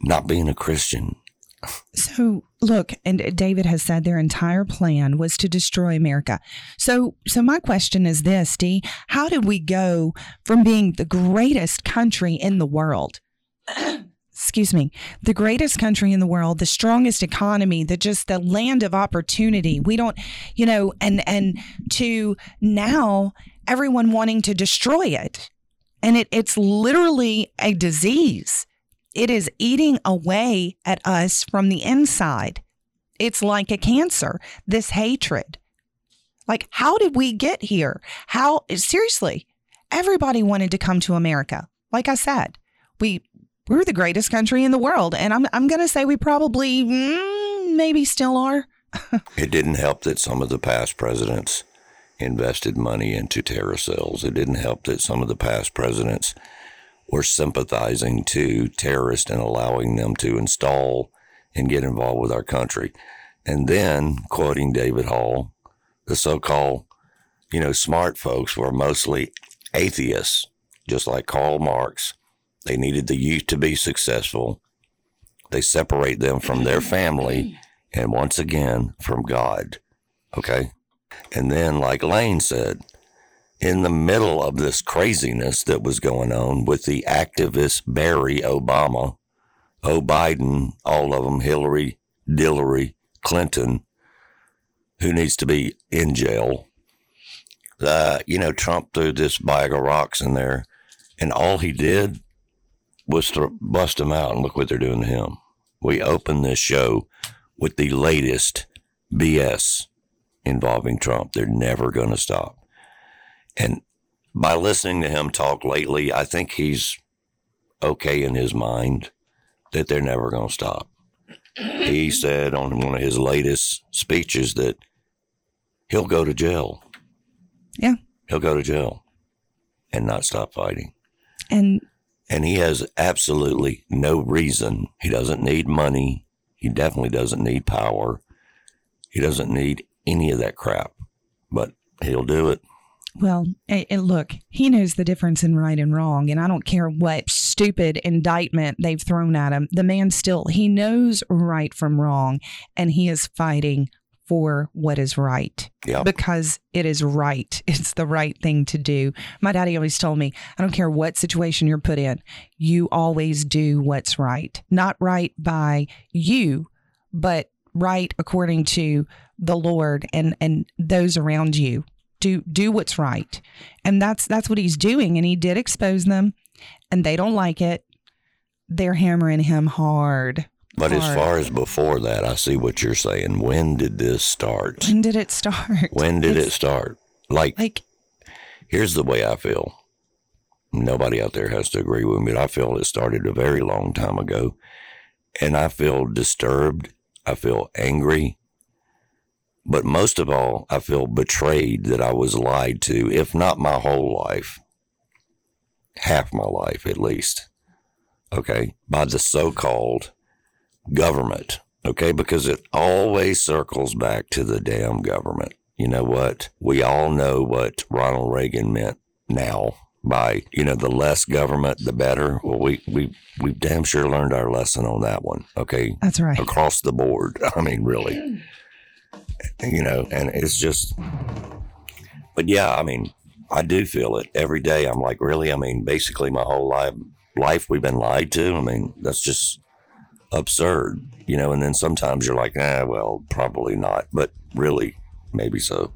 Speaker 4: not being a Christian.
Speaker 5: So look, and David has said their entire plan was to destroy America. So so my question is this, Dee, how did we go from being the greatest country in the world? Excuse me, the greatest country in the world, the strongest economy, the just the land of opportunity. We don't, you know, and and to now everyone wanting to destroy it. And it it's literally a disease. It is eating away at us from the inside. It's like a cancer, this hatred. Like, how did we get here? How, seriously, everybody wanted to come to America. Like I said, we, we're the greatest country in the world. And I'm, I'm going to say we probably, mm, maybe still are.
Speaker 4: It didn't help that some of the past presidents invested money into terror cells. It didn't help that some of the past presidents were sympathizing to terrorists and allowing them to install and get involved with our country. And then, quoting David Hall, the so called, you know, smart folks were mostly atheists, just like Karl Marx. They needed the youth to be successful. They separate them from their family and once again from God. Okay? And then, like Lane said, in the middle of this craziness that was going on with the activist Barry Obama, O Biden, all of them, Hillary, Dillery, Clinton, who needs to be in jail. Uh, you know, Trump threw this bag of rocks in there, and all he did was to bust them out, and look what they're doing to him. We open this show with the latest BS involving Trump. They're never going to stop. And by listening to him talk lately, I think he's okay in his mind that they're never going to stop. He said on one of his latest speeches that he'll go to jail.
Speaker 5: Yeah.
Speaker 4: He'll go to jail and not stop fighting.
Speaker 5: And
Speaker 4: And he has absolutely no reason. He doesn't need money. He definitely doesn't need power. He doesn't need any of that crap. But he'll do it.
Speaker 5: Well, and, look, he knows the difference in right and wrong, and I don't care what stupid indictment they've thrown at him. The man still he knows right from wrong, and he is fighting for what is right
Speaker 4: Yeah.
Speaker 5: because it is right. It's the right thing to do. My daddy always told me, I don't care what situation you're put in, you always do what's right. Not right by you, but right according to the Lord and and those around you. Do do what's right. And that's that's what he's doing and he did expose them and they don't like it. They're hammering him hard.
Speaker 4: But as far as before that, I see what you're saying. When did this start?
Speaker 5: When did it start?
Speaker 4: When did it start? Like,
Speaker 5: Like
Speaker 4: here's the way I feel. Nobody out there has to agree with me, but I feel it started a very long time ago. And I feel disturbed. I feel angry. But most of all, I feel betrayed that I was lied to, if not my whole life, half my life at least. Okay. By the so called government. Okay. Because it always circles back to the damn government. You know what? We all know what Ronald Reagan meant now by, you know, the less government, the better. Well, we, we, we damn sure learned our lesson on that one. Okay
Speaker 5: that's right.
Speaker 4: across the board. I mean, really, you know, and it's just, but yeah, I mean, I do feel it every day. I'm like, really? I mean, basically, my whole life, life we've been lied to. I mean, that's just absurd, you know. And then sometimes you're like, ah, well, probably not, but really, maybe so.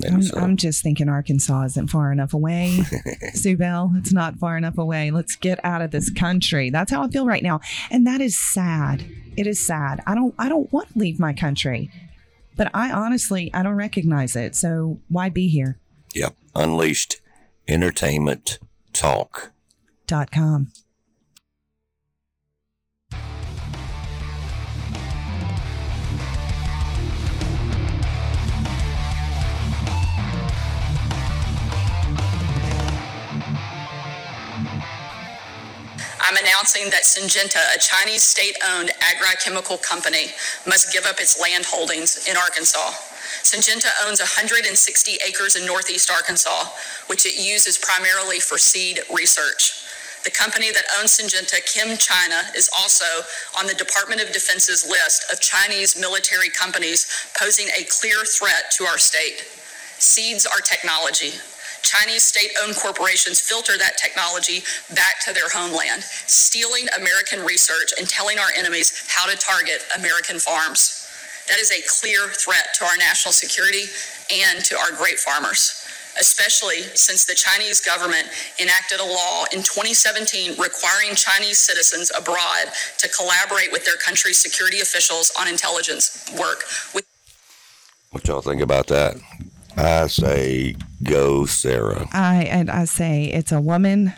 Speaker 4: Maybe
Speaker 5: I'm,
Speaker 4: so.
Speaker 5: I'm just thinking Arkansas isn't far enough away. Sue Bell, it's not far enough away. Let's get out of this country. That's how I feel right now. And that is sad. It is sad. I don't I don't want to leave my country. But I honestly I don't recognize it. So why be here?
Speaker 4: yep. Unleashed entertainment talk.
Speaker 5: Dot com.
Speaker 7: I'm announcing that Syngenta, a Chinese state-owned agrochemical company, must give up its land holdings in Arkansas. Syngenta owns 160 acres in northeast Arkansas, which it uses primarily for seed research. The company that owns Syngenta, ChemChina, is also on the Department of Defense's list of Chinese military companies posing a clear threat to our state. Seeds are technology. Chinese state owned corporations filter that technology back to their homeland, stealing American research and telling our enemies how to target American farms. That is a clear threat to our national security and to our great farmers, especially since the Chinese government enacted a law in 2017 requiring Chinese citizens abroad to collaborate with their country's security officials on intelligence work.
Speaker 4: What y'all think about that? I say go, Sarah.
Speaker 5: I and I say it's a woman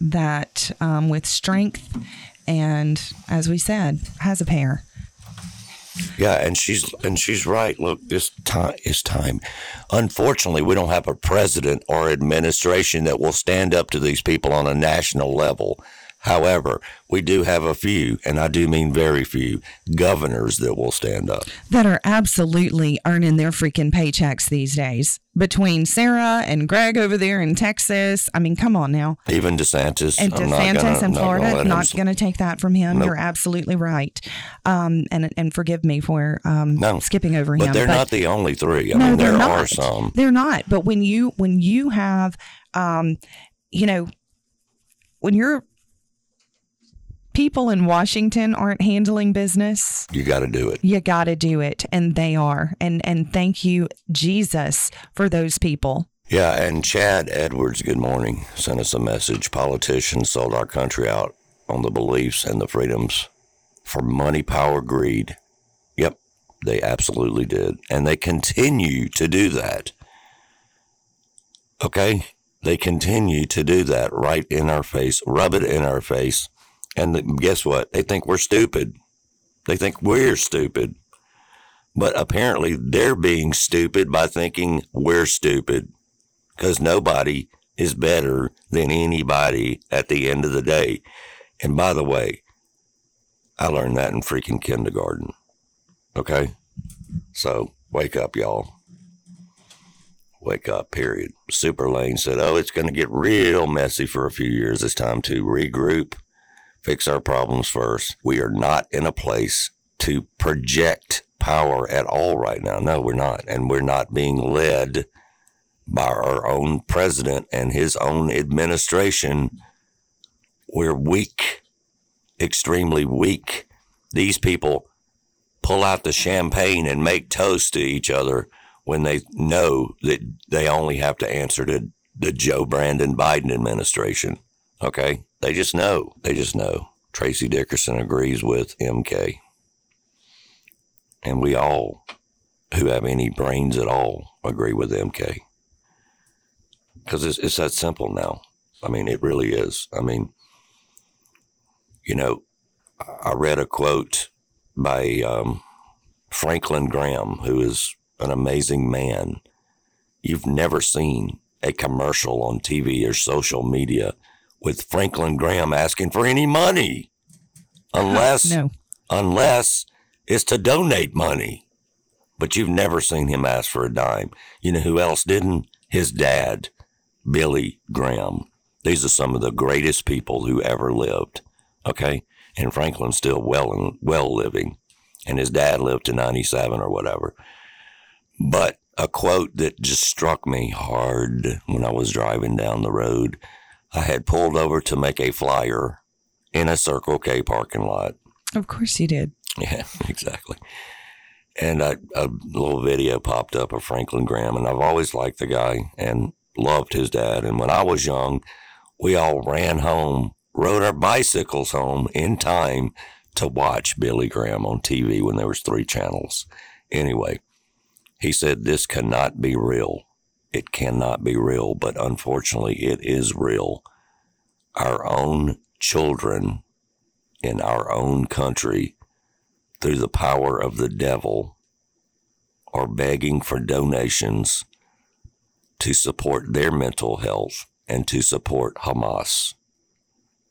Speaker 5: that um, with strength and as we said, has a pair.
Speaker 4: Yeah, and she's and she's right. Look, this time is time. Unfortunately, we don't have a president or administration that will stand up to these people on a national level. However, we do have a few, and I do mean very few, governors that will stand up.
Speaker 5: that are absolutely earning their freaking paychecks these days. Between Sarah and Greg over there in Texas, I mean, come on now.
Speaker 4: Even DeSantis.
Speaker 5: And
Speaker 4: I'm
Speaker 5: DeSantis in Florida,
Speaker 4: him
Speaker 5: not going to take that from him.
Speaker 4: Nope.
Speaker 5: You're absolutely right. Um, and and forgive me for um,
Speaker 4: No.
Speaker 5: skipping over
Speaker 4: But
Speaker 5: him.
Speaker 4: they're not the only three. I
Speaker 5: no,
Speaker 4: mean,
Speaker 5: they're
Speaker 4: there
Speaker 5: not.
Speaker 4: are some.
Speaker 5: They're not. But when you when you have, um, you know, when you're people in Washington aren't handling business,
Speaker 4: You got to do it.
Speaker 5: you got to do it, and they are. And and thank you, Jesus, for those people.
Speaker 4: Yeah, and Chad Edwards, good morning, sent us a message. Politicians sold our country out on the beliefs and the freedoms for money, power, greed. Yep, They absolutely did. And they continue to do that. Okay? They continue to do that right in our face, rub it in our face. And guess what? They think we're stupid. They think we're stupid. But apparently they're being stupid by thinking we're stupid because nobody is better than anybody at the end of the day. And by the way, I learned that in freaking kindergarten. Okay? So wake up, y'all. Wake up, period. Super Lane said, Oh, it's going to get real messy for a few years. It's time to regroup, fix our problems first. We are not in a place to project power at all right now. No, we're not. And we're not being led by our own president and his own administration. We're weak, extremely weak. These people pull out the champagne and make toast to each other when they know that they only have to answer to the Joe Brandon Biden administration. Okay? They just know. They just know. Tracy Dickerson agrees with MK. And we all who have any brains at all agree with MK. Because it's, it's that simple now. I mean, it really is. I mean, you know, I read a quote by um, Franklin Graham, who is an amazing man. You've never seen a commercial on TV or social media with Franklin Graham asking for any money, unless
Speaker 5: no.
Speaker 4: unless it's to donate money. But you've never seen him ask for a dime. You know who else didn't? His dad, Billy Graham. These are some of the greatest people who ever lived. Okay, and Franklin's still well and well living, and his dad lived to 97 or whatever. But a quote that just struck me hard when I was driving down the road. I had pulled over to make a flyer in a Circle K parking lot.
Speaker 5: Of course you did.
Speaker 4: Yeah, exactly. And I, a little video popped up of Franklin Graham, and I've always liked the guy and loved his dad. And when I was young, we all ran home, rode our bicycles home in time to watch Billy Graham on TV when there was three channels. Anyway, he said this cannot be real. It cannot be real, but unfortunately it is real. Our own children in our own country through the power of the devil are begging for donations to support their mental health and to support Hamas.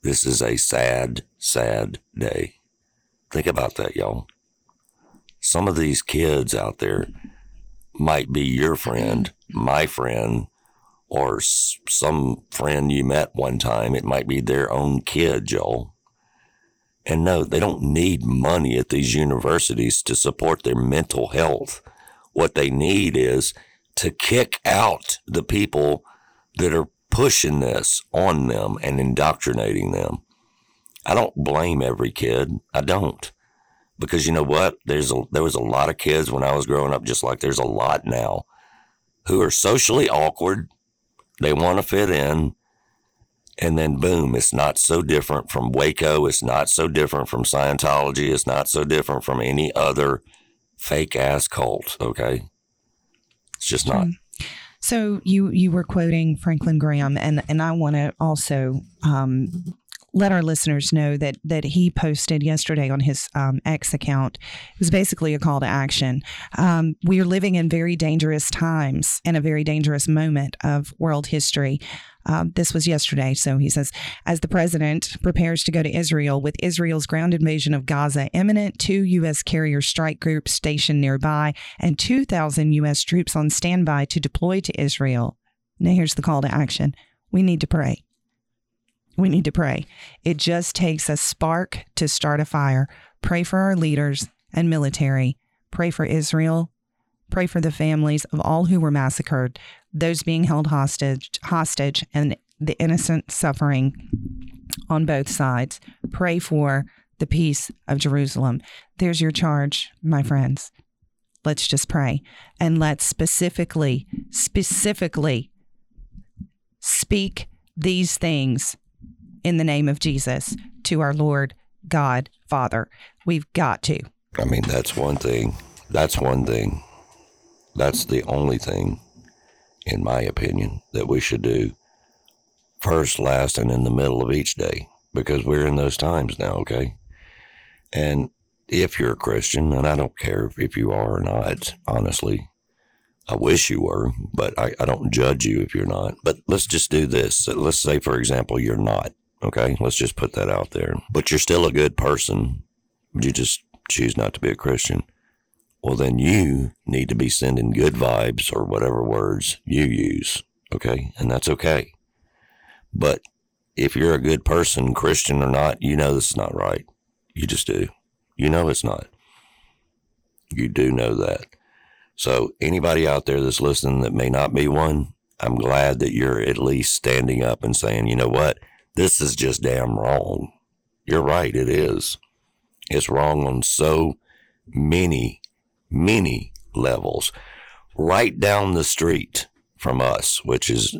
Speaker 4: This is a sad, sad day. Think about that, y'all. Some of these kids out there might be your friend, my friend, or some friend you met one time. It might be their own kid, Joel. And no, they don't need money at these universities to support their mental health. What they need is to kick out the people that are pushing this on them and indoctrinating them. I don't blame every kid. I don't. Because you know what? There's a, there was a lot of kids when I was growing up, just like there's a lot now, who are socially awkward. They want to fit in. And then boom, it's not so different from Waco. It's not so different from Scientology. It's not so different from any other fake ass cult. Okay. It's just not.
Speaker 5: So you you were quoting Franklin Graham, and and I want to also um, let our listeners know that that he posted yesterday on his um, X account. It was basically a call to action. Um, we are living in very dangerous times and a very dangerous moment of world history. Uh, this was yesterday. So he says, as the president prepares to go to Israel with Israel's ground invasion of Gaza imminent, two U.S. carrier strike groups stationed nearby, and 2,000 U.S. troops on standby to deploy to Israel. Now, here's the call to action we need to pray. We need to pray. It just takes a spark to start a fire. Pray for our leaders and military. Pray for Israel. Pray for the families of all who were massacred, those being held hostage, hostage, and the innocent suffering on both sides. Pray for the peace of Jerusalem. There's your charge, my friends. Let's just pray. And let's specifically, specifically speak these things in the name of Jesus to our Lord God Father. We've got to.
Speaker 4: I mean, that's one thing. That's one thing. That's the only thing, in my opinion, that we should do first, last, and in the middle of each day because we're in those times now, okay? And if you're a Christian, and I don't care if you are or not, honestly, I wish you were, but I, I don't judge you if you're not. But let's just do this. Let's say, for example, you're not, okay? Let's just put that out there. But you're still a good person. You just choose not to be a Christian. Well, then you need to be sending good vibes or whatever words you use, okay? And that's okay. But if you're a good person, Christian or not, you know this is not right. You just do. You know it's not. You do know that. So, anybody out there that's listening that may not be one, I'm glad that you're at least standing up and saying, you know what? This is just damn wrong. You're right, it is. It's wrong on so many, many levels. Right down the street from us, which is,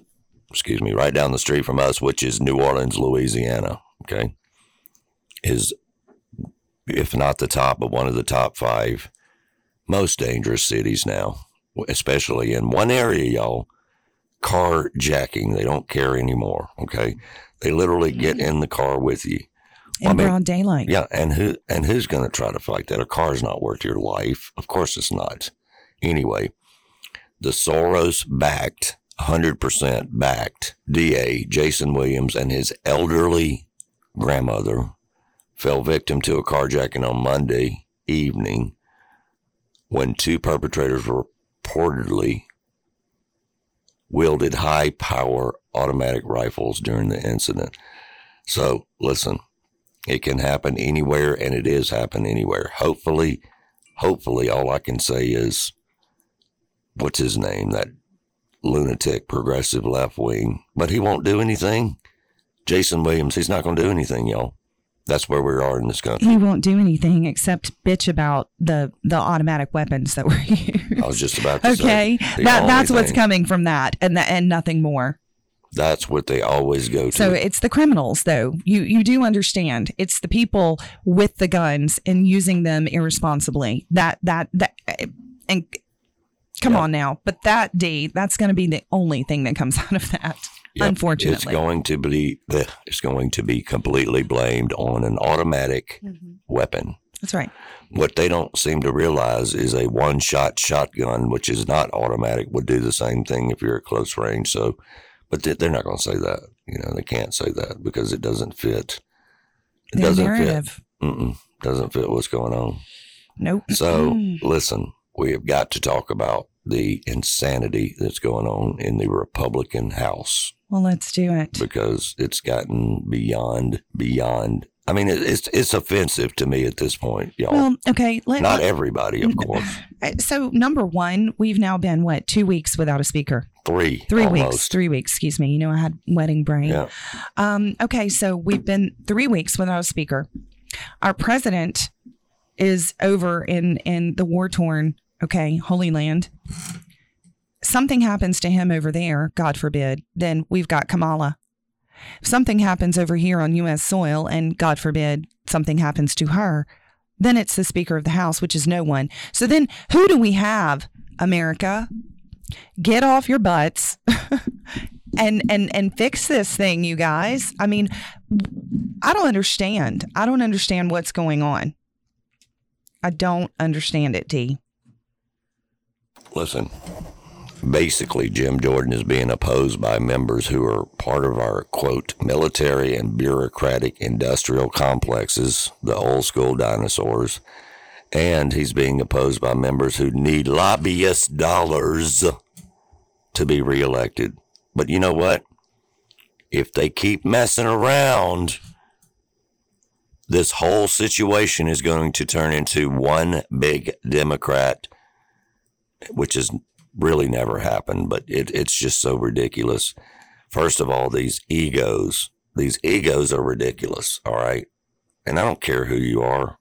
Speaker 4: excuse me, right down the street from us, which is New Orleans, Louisiana, okay, is, if not the top, but one of the top five most dangerous cities now, especially in one area, y'all. Carjacking. They don't care anymore. Okay. They literally get mm-hmm. in the car with you.
Speaker 5: In
Speaker 4: I mean,
Speaker 5: broad daylight.
Speaker 4: Yeah, and who and who's going to try to fight that? A car's not worth your life. Of course, it's not. Anyway, the Soros backed, hundred percent backed DA Jason Williams and his elderly grandmother fell victim to a carjacking on Monday evening when two perpetrators reportedly wielded high power automatic rifles during the incident. So, listen, it can happen anywhere and it is happening anywhere. Hopefully, hopefully, all I can say is what's his name? That lunatic progressive left wing. But he won't do anything. Jason Williams, he's not going to do anything, y'all. That's where we are in this country.
Speaker 5: He won't do anything except bitch about the the automatic weapons that were used.
Speaker 4: I was just about to
Speaker 5: okay,
Speaker 4: say. the
Speaker 5: that that's what's
Speaker 4: thing-
Speaker 5: coming from that, and that and nothing more.
Speaker 4: That's what they always go to.
Speaker 5: So it's the criminals, though. You you do understand? It's the people with the guns and using them irresponsibly. That that that and come
Speaker 4: Yeah.
Speaker 5: on now. But that D, that's going to be the only thing that comes out of that.
Speaker 4: Yep,
Speaker 5: unfortunately,
Speaker 4: it's going to be the it's going to be completely blamed on an automatic
Speaker 5: Mm-hmm.
Speaker 4: weapon.
Speaker 5: that's right.
Speaker 4: What they don't seem to realize is a one shot shotgun, which is not automatic, would do the same thing if you're at close range. So, but they- they're not going to say that. You know, they can't say that because it doesn't fit. It
Speaker 5: Their
Speaker 4: doesn't
Speaker 5: narrative.
Speaker 4: fit. Mm-mm, doesn't fit what's going on.
Speaker 5: Nope.
Speaker 4: So, listen, we have got to talk about the insanity that's going on in the Republican House
Speaker 5: Well, let's do it.
Speaker 4: because it's gotten beyond beyond. I mean, it's it's offensive to me at this point, y'all.
Speaker 5: Well, okay. Let,
Speaker 4: Not everybody, of course.
Speaker 5: So number one, we've now been what two weeks without a speaker.
Speaker 4: Three,
Speaker 5: Three weeks. Three weeks. Excuse me. You know I had wedding brain.
Speaker 4: Yeah,
Speaker 5: Um, okay, so we've been three weeks without a speaker. Our president is over in in the war torn, okay, Holy Land. Something happens to him over there, God forbid, then we've got Kamala. If something happens over here on U.S. soil, and God forbid something happens to her, then it's the Speaker of the House, which is no one. So then who do we have, America? Get off your butts and and and fix this thing, you guys. I mean, I don't understand. I don't understand what's going on. I don't understand it, D.
Speaker 4: listen. Basically, Jim Jordan is being opposed by members who are part of our quote military and bureaucratic industrial complexes, the old school dinosaurs, and he's being opposed by members who need lobbyist dollars to be reelected. But you know what? If they keep messing around, this whole situation is going to turn into one big Democrat, which has really never happened, but it, it's just so ridiculous. First of all, these egos, these egos are ridiculous, all right? And I don't care who you are.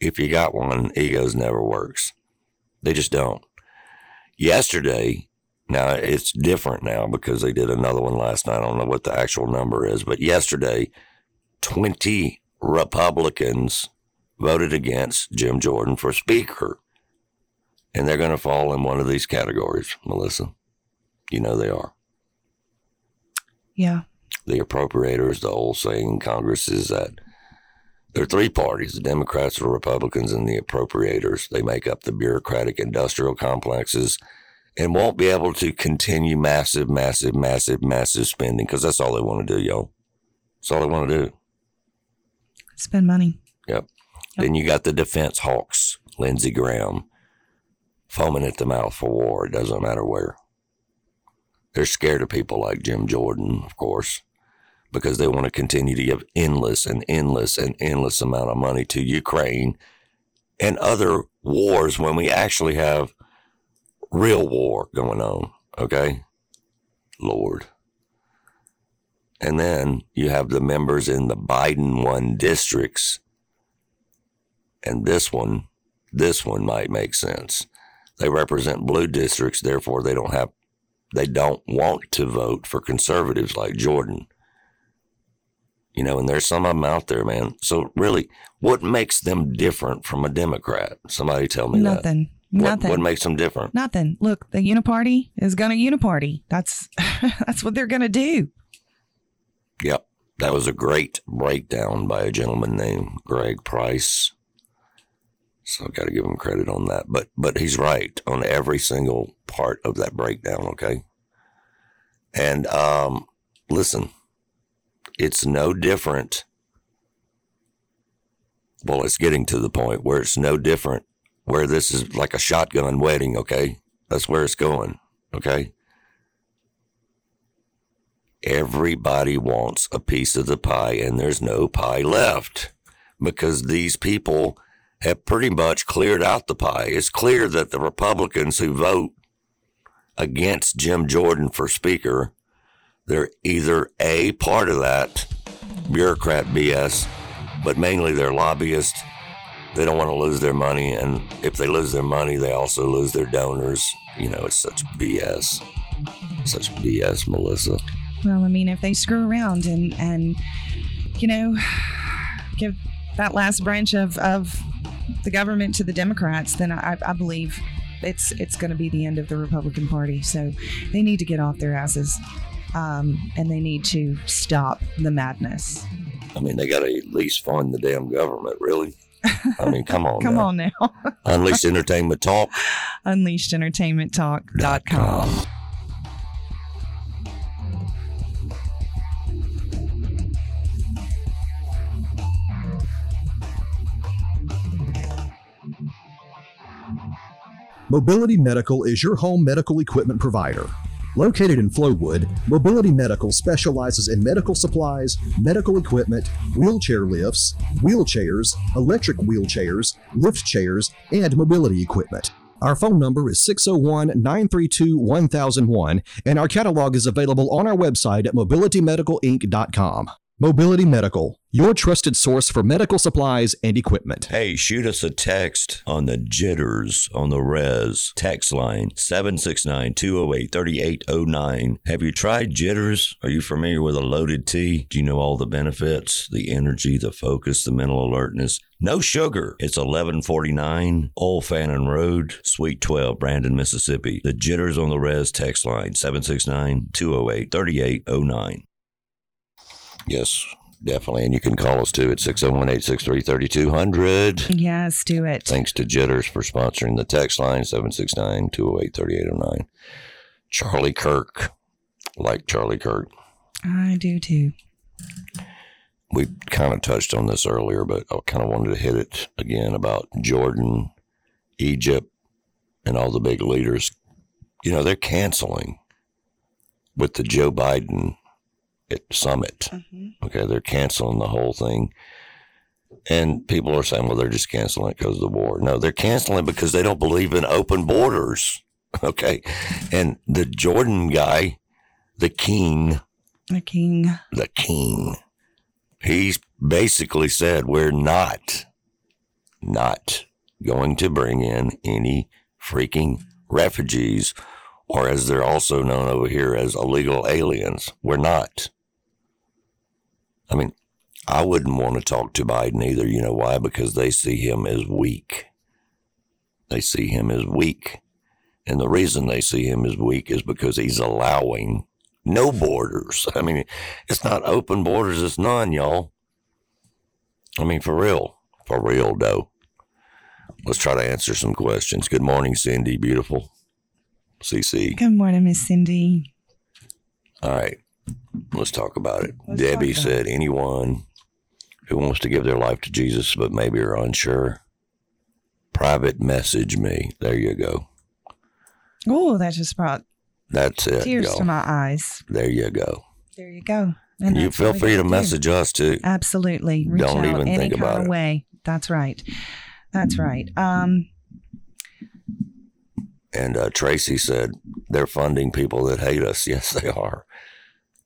Speaker 4: If you got one, egos never works. They just don't. Yesterday, now it's different now because they did another one last night. I don't know what the actual number is, but yesterday, 20 Republicans voted against Jim Jordan for Speaker. And they're going to fall in one of these categories, Melissa. You know they are.
Speaker 5: Yeah.
Speaker 4: The appropriators, the old saying in Congress is that there are three parties the Democrats, the Republicans, and the appropriators. They make up the bureaucratic industrial complexes and won't be able to continue massive, massive, massive, massive spending because that's all they want to do, y'all. That's all they want to do.
Speaker 5: Spend money.
Speaker 4: Yep. Then you got the defense hawks, Lindsey Graham, foaming at the mouth for war. It doesn't matter where. They're scared of people like Jim Jordan, of course, because they want to continue to give endless and endless and endless amount of money to Ukraine and other wars when we actually have real war going on. Okay? Lord. And then you have the members in the Biden won districts. And this one, this one might make sense. They represent blue districts, therefore they don't have they don't want to vote for conservatives like Jordan. You know, and there's some of them out there, man. So really, what makes them different from a Democrat? Somebody tell me
Speaker 5: Nothing.
Speaker 4: that. What,
Speaker 5: Nothing.
Speaker 4: what makes them different?
Speaker 5: Nothing. Look, the uniparty is going to uniparty. That's that's what they're going to do.
Speaker 4: Yep. That was a great breakdown by a gentleman named Greg Price. So I've got to give him credit on that. But but he's right on every single part of that breakdown, okay? And um listen, it's no different. Well, it's getting to the point where it's no different where this is like a shotgun wedding, okay? That's where it's going, okay? Everybody wants a piece of the pie, and there's no pie left because these people have pretty much cleared out the pie. It's clear that the Republicans who vote against Jim Jordan for Speaker, they're either A, part of that bureaucrat BS, but mainly they're lobbyists. They don't want to lose their money, and if they lose their money, they also lose their donors. You know, it's such BS. Such BS, Melissa.
Speaker 5: Well, I mean, if they screw around and and you know give that last branch of of the government to the Democrats, then I, I believe it's it's going to be the end of the Republican Party. So they need to get off their asses, um, and they need to stop the madness.
Speaker 4: I mean, they got to at least fund the damn government, really. I mean, come on.
Speaker 5: Come
Speaker 4: now.
Speaker 5: on now,
Speaker 4: Unleashed Entertainment Talk.
Speaker 5: unleashedentertainmenttalk.com.
Speaker 8: Mobility Medical is your home medical equipment provider. Located in Flowood, Mobility Medical specializes in medical supplies, medical equipment, wheelchair lifts, wheelchairs, electric wheelchairs, lift chairs, and mobility equipment. Our phone number is 601 932 1001, and our catalog is available on our website at mobilitymedicalinc.com. Mobility Medical, your trusted source for medical supplies and equipment.
Speaker 6: Hey, shoot us a text on the jitters on the res text line 769 208 3809. Have you tried jitters? Are you familiar with a loaded tea? Do you know all the benefits? The energy, the focus, the mental alertness. No sugar. It's 1149 Old Fannin Road, Suite 12, Brandon, Mississippi. The jitters on the res text line 769 208 3809.
Speaker 4: Yes, definitely. And you can call us too at 601 863 3200.
Speaker 5: Yes, do it.
Speaker 4: Thanks to Jitters for sponsoring the text line 769 208 3809. Charlie Kirk, like Charlie Kirk.
Speaker 5: I do too.
Speaker 4: We kind of touched on this earlier, but I kind of wanted to hit it again about Jordan, Egypt, and all the big leaders. You know, they're canceling with the Joe Biden at summit. Mm-hmm. Okay, they're canceling the whole thing. And people are saying, well, they're just canceling it because of the war. No, they're canceling it because they don't believe in open borders. Okay. And the Jordan guy, the king,
Speaker 5: The king.
Speaker 4: the king, he's basically said, we're not, not going to bring in any freaking refugees, or as they're also known over here as illegal aliens. We're not. I mean, I wouldn't want to talk to Biden either. You know why? Because they see him as weak. They see him as weak. And the reason they see him as weak is because he's allowing no borders. I mean, it's not open borders, it's none, y'all. I mean, for real. For real, though. Let's try to answer some questions. Good morning, Cindy. Beautiful. CC.
Speaker 5: Good morning, Miss Cindy.
Speaker 4: All right. Let's talk about it.
Speaker 5: Let's
Speaker 4: Debbie said, anyone who wants to give their life to Jesus but maybe are unsure, private message me. There you go.
Speaker 5: Oh, that just brought
Speaker 4: That's it.
Speaker 5: tears
Speaker 4: y'all.
Speaker 5: to my eyes.
Speaker 4: There you go.
Speaker 5: There you go. And
Speaker 4: you feel free to
Speaker 5: do.
Speaker 4: message us too.
Speaker 5: Absolutely. Reach
Speaker 4: Don't even
Speaker 5: any
Speaker 4: think
Speaker 5: kind
Speaker 4: about
Speaker 5: of
Speaker 4: it.
Speaker 5: way. That's right. That's right. Um,
Speaker 4: And uh, Tracy said they're funding people that hate us. Yes, they are.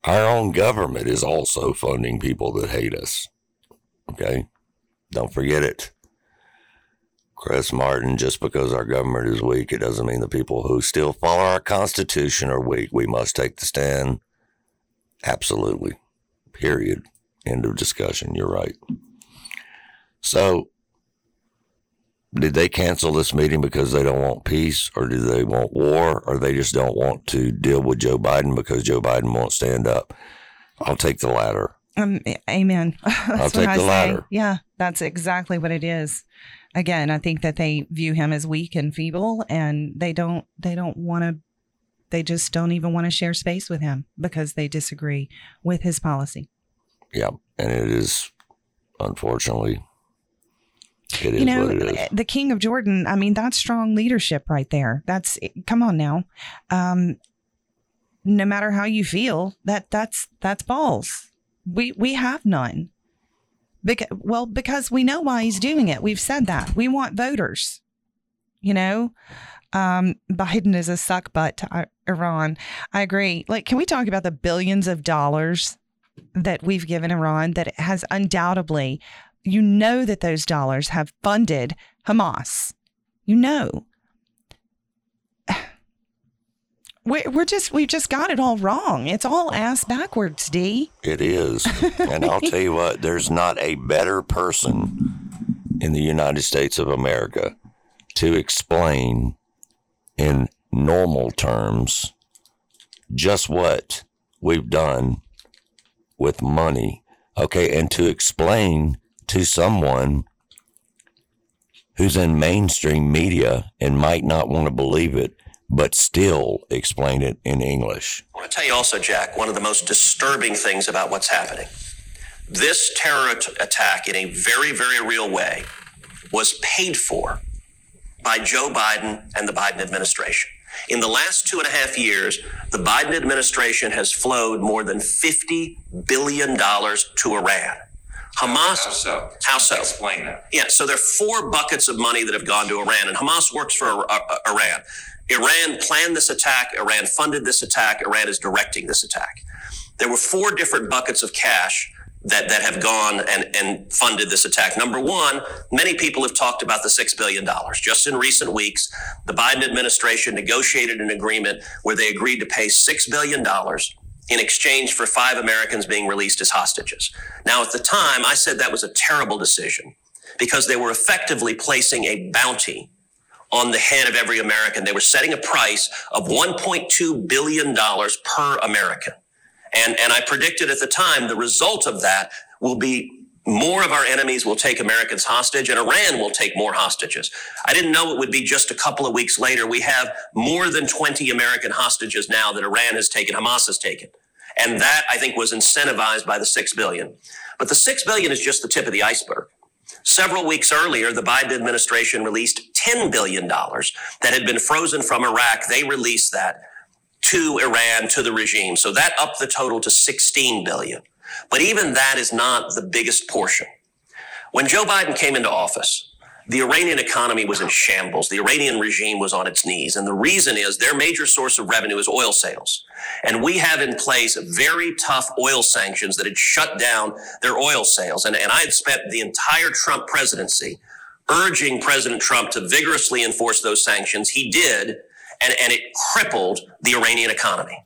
Speaker 4: Our own government is also funding people that hate us. Okay? Don't forget it. Chris Martin, just because our government is weak, it doesn't mean the people who still follow our Constitution are weak. We must take the stand. Absolutely. Period. End of discussion. You're right. So, did they cancel this meeting because they don't want peace or do they want war or they just don't want to deal with Joe Biden because Joe Biden won't stand up? I'll take the latter.
Speaker 5: um, amen. That's
Speaker 4: I'll
Speaker 5: what
Speaker 4: take
Speaker 5: I
Speaker 4: the
Speaker 5: say.
Speaker 4: latter.
Speaker 5: Yeah, that's exactly what it is. Again, I think that they view him as weak and feeble, and they don't. They don't want to. They just don't even want to share space with him because they disagree with his policy.
Speaker 4: Yeah. And it is, unfortunately, it
Speaker 5: you know,
Speaker 4: what it is.
Speaker 5: the king of Jordan, I mean, that's strong leadership right there. That's come on now. Um, no matter how you feel, that that's that's balls. We we have none. Because, well, because we know why he's doing it. We've said that. We want voters. You know, um, Biden is a suck butt to Iran. I agree. Like, can we talk about the billions of dollars that we've given Iran that has undoubtedly you know that those dollars have funded Hamas. You know. We're, just, we've just got it all wrong. It's all ass backwards, D.
Speaker 4: It is. and I'll tell you what, there's not a better person in the United States of America to explain in normal terms just what we've done with money. Okay. And to explain to someone who's in mainstream media and might not want to believe it, but still explain it in English.
Speaker 9: I want to tell you also, Jack, one of the most disturbing things about what's happening. This terror at- attack, in a very, very real way, was paid for by Joe Biden and the Biden administration. In the last two and a half years, the Biden administration has flowed more than $50 billion to Iran. Hamas.
Speaker 10: How so?
Speaker 9: How so?
Speaker 10: Explain that.
Speaker 9: Yeah, so there are four buckets of money that have gone to Iran, and Hamas works for uh, uh, Iran. Iran planned this attack, Iran funded this attack, Iran is directing this attack. There were four different buckets of cash that, that have gone and, and funded this attack. Number one, many people have talked about the $6 billion. Just in recent weeks, the Biden administration negotiated an agreement where they agreed to pay $6 billion in exchange for five Americans being released as hostages. Now, at the time, I said that was a terrible decision because they were effectively placing a bounty on the head of every American. They were setting a price of $1.2 billion per American. And, and I predicted at the time the result of that will be more of our enemies will take Americans hostage and Iran will take more hostages. I didn't know it would be just a couple of weeks later. We have more than 20 American hostages now that Iran has taken, Hamas has taken. And that I think was incentivized by the 6 billion. But the 6 billion is just the tip of the iceberg. Several weeks earlier, the Biden administration released $10 billion that had been frozen from Iraq. They released that to Iran, to the regime. So that upped the total to 16 billion. But even that is not the biggest portion. When Joe Biden came into office, the Iranian economy was in shambles. The Iranian regime was on its knees. And the reason is their major source of revenue is oil sales. And we have in place very tough oil sanctions that had shut down their oil sales. And, and I had spent the entire Trump presidency urging President Trump to vigorously enforce those sanctions. He did, and, and it crippled the Iranian economy.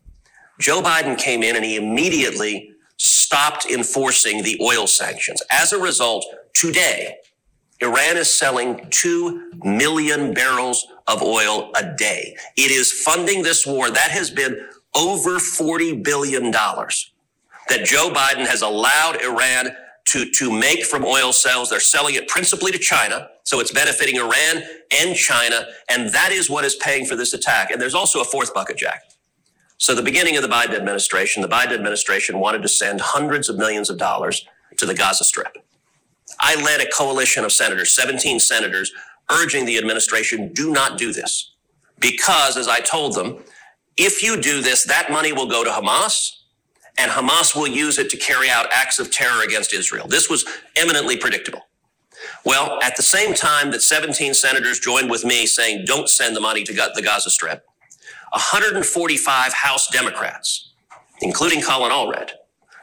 Speaker 9: Joe Biden came in and he immediately stopped enforcing the oil sanctions. As a result, today, Iran is selling 2 million barrels of oil a day. It is funding this war. That has been over $40 billion that Joe Biden has allowed Iran to, to make from oil sales. They're selling it principally to China. So it's benefiting Iran and China. And that is what is paying for this attack. And there's also a fourth bucket, Jack. So the beginning of the Biden administration, the Biden administration wanted to send hundreds of millions of dollars to the Gaza Strip. I led a coalition of senators, 17 senators, urging the administration, do not do this. Because, as I told them, if you do this, that money will go to Hamas and Hamas will use it to carry out acts of terror against Israel. This was eminently predictable. Well, at the same time that 17 senators joined with me saying, don't send the money to the Gaza Strip, 145 House Democrats, including Colin Allred,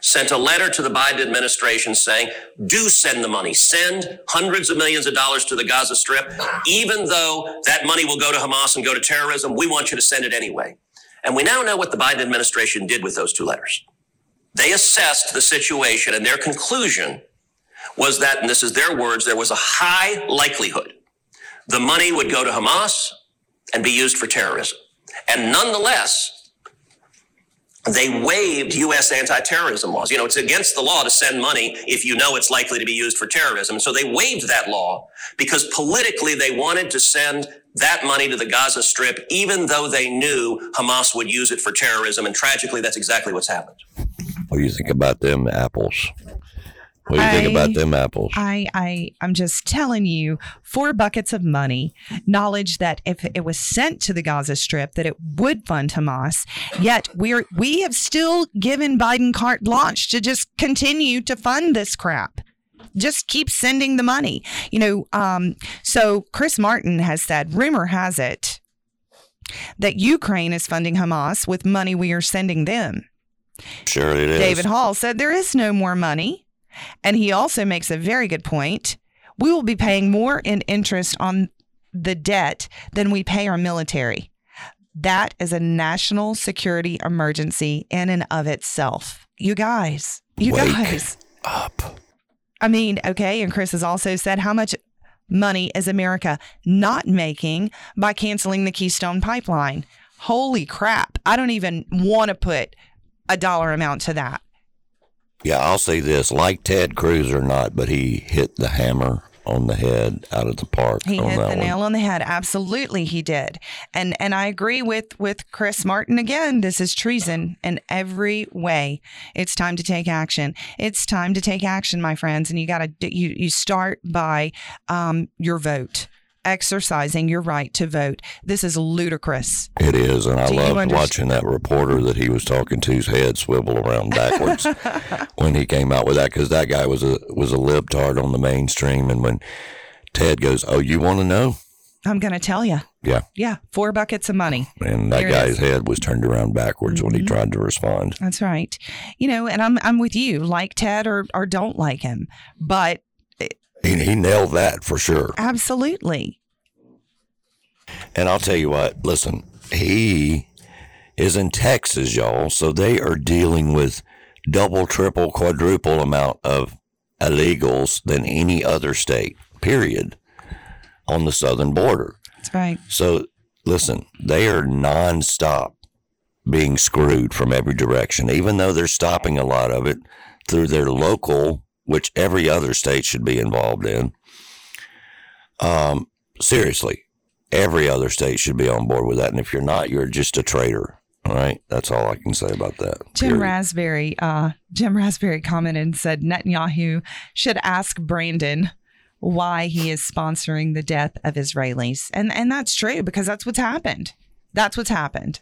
Speaker 9: sent a letter to the Biden administration saying, do send the money. Send hundreds of millions of dollars to the Gaza Strip. Even though that money will go to Hamas and go to terrorism, we want you to send it anyway. And we now know what the Biden administration did with those two letters. They assessed the situation and their conclusion was that, and this is their words, there was a high likelihood the money would go to Hamas and be used for terrorism. And nonetheless, they waived U.S. anti-terrorism laws. You know, it's against the law to send money if you know it's likely to be used for terrorism. So they waived that law because politically they wanted to send that money to the Gaza Strip, even though they knew Hamas would use it for terrorism. And tragically, that's exactly what's happened.
Speaker 4: What do you think about them apples? What do you I, think about them apples?
Speaker 5: I, I, I'm just telling you, four buckets of money, knowledge that if it was sent to the Gaza Strip, that it would fund Hamas. Yet we're we have still given Biden carte blanche to just continue to fund this crap. Just keep sending the money. You know, um, so Chris Martin has said, rumor has it that Ukraine is funding Hamas with money we are sending them.
Speaker 4: Sure, it is.
Speaker 5: David Hall said there is no more money. And he also makes a very good point. We will be paying more in interest on the debt than we pay our military. That is a national security emergency in and of itself. You guys, you
Speaker 4: Wake
Speaker 5: guys.
Speaker 4: Up.
Speaker 5: I mean, okay. And Chris has also said how much money is America not making by canceling the Keystone pipeline? Holy crap. I don't even want to put a dollar amount to that.
Speaker 4: Yeah, I'll say this: like Ted Cruz or not, but he hit the hammer on the head out of the park.
Speaker 5: He hit the
Speaker 4: one.
Speaker 5: nail on the head. Absolutely, he did. And and I agree with with Chris Martin again. This is treason in every way. It's time to take action. It's time to take action, my friends. And you got to you you start by um, your vote exercising your right to vote. This is ludicrous.
Speaker 4: It is, and I loved watching that reporter that he was talking to's head swivel around backwards when he came out with that because that guy was a was a libtard on the mainstream, and when Ted goes, "Oh, you want to know?"
Speaker 5: I'm going to tell you.
Speaker 4: Yeah.
Speaker 5: Yeah. Four buckets of money.
Speaker 4: And that Here guy's head was turned around backwards mm-hmm. when he mm-hmm. tried to respond.
Speaker 5: That's right. You know, and I'm I'm with you. Like Ted or or don't like him, but
Speaker 4: he, he nailed that for sure.
Speaker 5: Absolutely.
Speaker 4: And I'll tell you what, listen, he is in Texas, y'all. So they are dealing with double, triple, quadruple amount of illegals than any other state, period, on the southern border.
Speaker 5: That's right.
Speaker 4: So listen, they are nonstop being screwed from every direction, even though they're stopping a lot of it through their local which every other state should be involved in. Um, seriously, every other state should be on board with that. And if you're not, you're just a traitor. All right, that's all I can say about that.
Speaker 5: Jim period. Raspberry, uh, Jim Raspberry commented and said Netanyahu should ask Brandon why he is sponsoring the death of Israelis, and and that's true because that's what's happened. That's what's happened.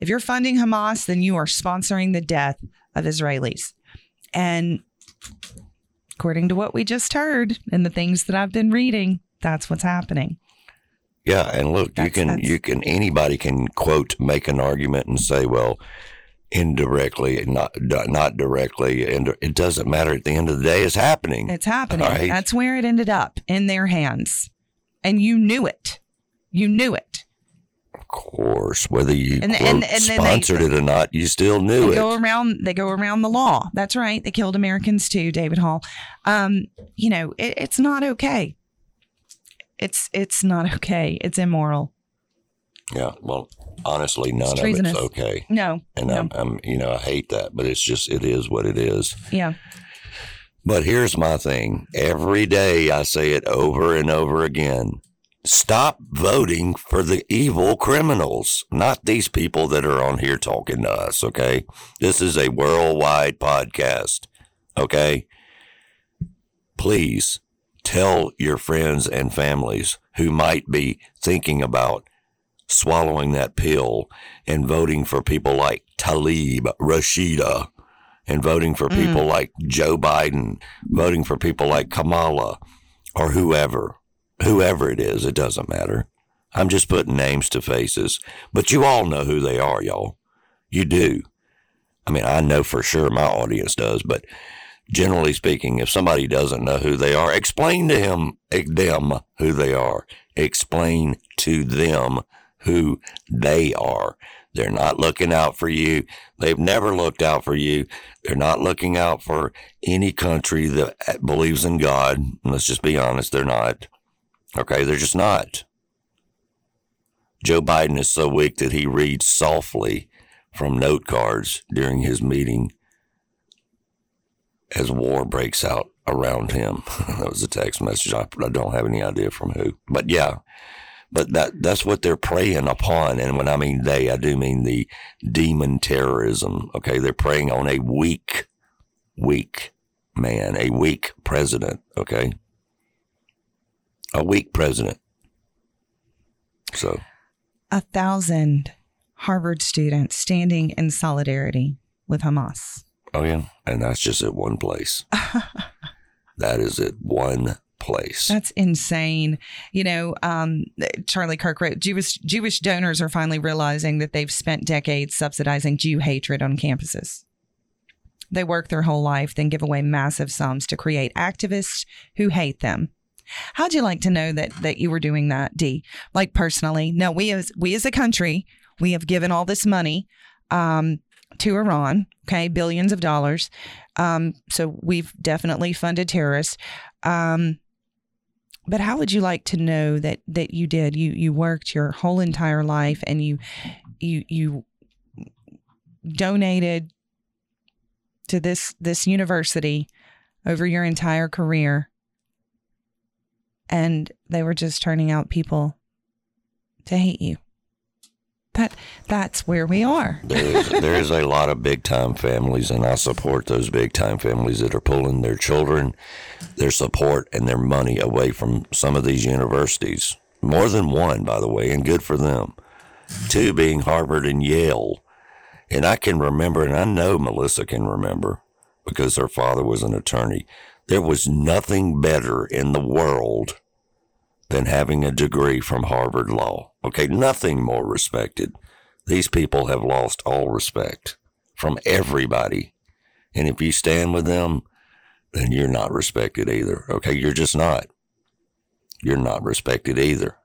Speaker 5: If you're funding Hamas, then you are sponsoring the death of Israelis, and according to what we just heard and the things that I've been reading, that's what's happening.
Speaker 4: Yeah, and look, that's, you can you can anybody can quote make an argument and say, well, indirectly, not not directly, and it doesn't matter. At the end of the day, it's happening.
Speaker 5: It's happening. Right? That's where it ended up in their hands, and you knew it. You knew it.
Speaker 4: Of course, whether you and, quote, and, and sponsored they, it or not, you still knew
Speaker 5: they
Speaker 4: it.
Speaker 5: Go around, they go around the law. That's right. They killed Americans too, David Hall. Um, you know, it, it's not okay. It's it's not okay. It's immoral.
Speaker 4: Yeah. Well, honestly, none
Speaker 5: It's
Speaker 4: of it's okay.
Speaker 5: No.
Speaker 4: And
Speaker 5: no.
Speaker 4: I'm, I'm, you know, I hate that, but it's just, it is what it is.
Speaker 5: yeah.
Speaker 4: But here's my thing. Every day I say it over and over again. Stop voting for the evil criminals, not these people that are on here talking to us, okay? This is a worldwide podcast, okay? Please tell your friends and families who might be thinking about swallowing that pill and voting for people like Tlaib Rashida and voting for mm. people like Joe Biden, voting for people like Kamala or whoever, whoever it is, it doesn't matter. I'm just putting names to faces, but you all know who they are, y'all. You do. I mean, I know for sure my audience does, but generally speaking, if somebody doesn't know who they are, explain to him, eh, them who they are. Explain to them who they are. They're not looking out for you. They've never looked out for you. They're not looking out for any country that believes in God. Let's just be honest, they're not. Okay, they're just not. Joe Biden is so weak that he reads softly from note cards during his meeting as war breaks out around him. that was a text message. I, I don't have any idea from who. But yeah, but that that's what they're preying upon. And when I mean they, I do mean the demon terrorism. Okay, they're preying on a weak, weak man, a weak president. Okay, a weak president. So
Speaker 5: A thousand Harvard students standing in solidarity with Hamas.
Speaker 4: Oh yeah, and that's just at one place. that is at one place.
Speaker 5: That's insane. You know, um, Charlie Kirk wrote Jewish Jewish donors are finally realizing that they've spent decades subsidizing Jew hatred on campuses. They work their whole life, then give away massive sums to create activists who hate them. How'd you like to know that that you were doing that, D? Like personally? No, we as we as a country, we have given all this money um, to Iran, okay, billions of dollars. Um, so we've definitely funded terrorists. Um, but how would you like to know that that you did? You you worked your whole entire life and you you you donated to this this university over your entire career and they were just turning out people to hate you. That that's where we are.
Speaker 4: there is, there is a lot of big time families, and I support those big time families that are pulling their children, their support, and their money away from some of these universities. More than one, by the way, and good for them. Two being Harvard and Yale. And I can remember, and I know Melissa can remember because her father was an attorney. There was nothing better in the world than having a degree from Harvard Law. Okay, nothing more respected. These people have lost all respect from everybody. And if you stand with them, then you're not respected either. Okay, you're just not. You're not respected either.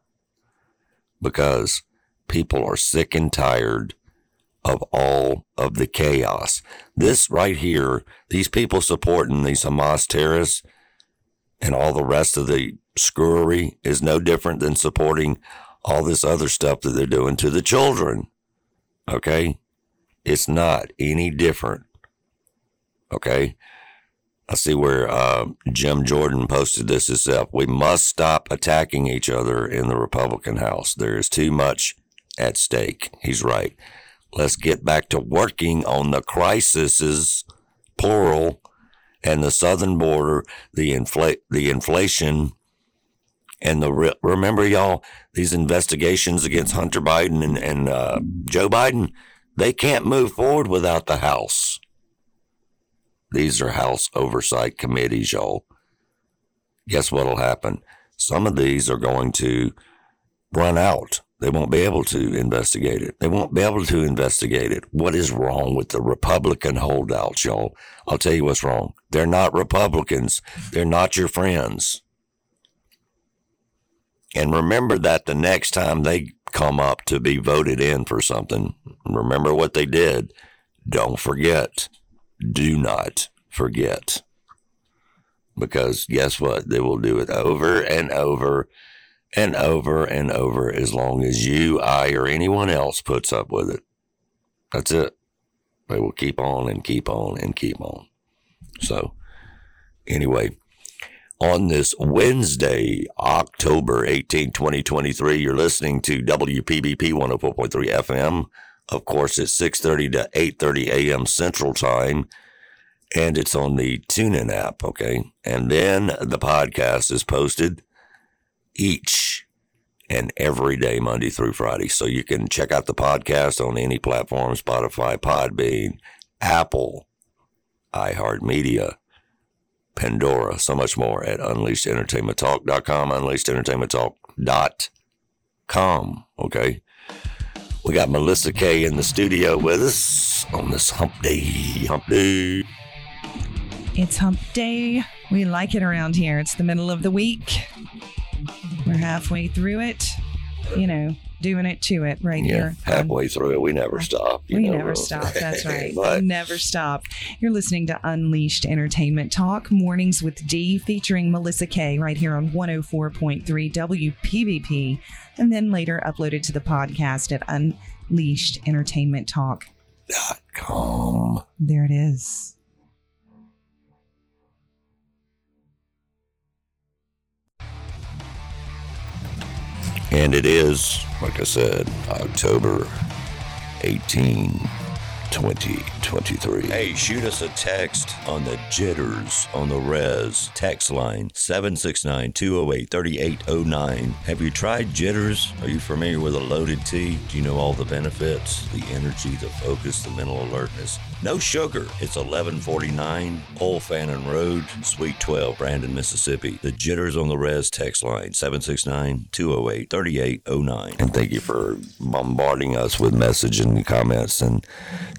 Speaker 4: Because people are sick and tired of all of the chaos. This right here, these people supporting these Hamas terrorists and all the rest of the screwery is no different than supporting all this other stuff that they're doing to the children. Okay? It's not any different. Okay? I see where uh, Jim Jordan posted this himself. We must stop attacking each other in the Republican House. There is too much at stake. He's right. Let's get back to working on the crises, plural, and the southern border, the infl- the inflation, and the re- remember y'all these investigations against Hunter Biden and, and uh, Joe Biden. They can't move forward without the House. These are House oversight committees, y'all. Guess what'll happen? Some of these are going to run out. They won't be able to investigate it. They won't be able to investigate it. What is wrong with the Republican holdouts, y'all? I'll tell you what's wrong. They're not Republicans. They're not your friends. And remember that the next time they come up to be voted in for something, remember what they did. Don't forget. Do not forget. Because guess what? They will do it over and over and over and over as long as you, I, or anyone else puts up with it. That's it. They will keep on and keep on and keep on. So, anyway, on this Wednesday, October 18, 2023, you're listening to WPBP 104.3 FM. Of course, it's 6.30 to 8.30 a.m. Central Time and it's on the TuneIn app. Okay. And then the podcast is posted each and every day, Monday through Friday. So you can check out the podcast on any platform Spotify, Podbean, Apple, iHeartMedia, Pandora, so much more at unleashedentertainmenttalk.com, unleashedentertainmenttalk.com. Okay. We got Melissa K in the studio with us on this hump day. Hump day.
Speaker 5: It's hump day. We like it around here. It's the middle of the week. We're halfway through it. You know, doing it to it right
Speaker 4: Yeah,
Speaker 5: here.
Speaker 4: halfway through it, we never stop. you
Speaker 5: We
Speaker 4: know,
Speaker 5: never stop. That's right.
Speaker 4: but
Speaker 5: we never stop. You're listening to Unleashed Entertainment Talk, Mornings with D, featuring Melissa K, right here on 104.3 WPBP, and then later uploaded to the podcast at Unleashed Entertainment Talk.
Speaker 4: com.
Speaker 5: There it is.
Speaker 4: And it is, like I said, October 18, 2023.
Speaker 6: Hey, shoot us a text on the jitters on the res text line 769 208 3809. Have you tried jitters? Are you familiar with a loaded tea? Do you know all the benefits? The energy, the focus, the mental alertness. No sugar. It's 1149 Old Fannin Road, Suite 12, Brandon, Mississippi. The jitters on the res text line 769 208 3809.
Speaker 4: And thank you for bombarding us with message and comments and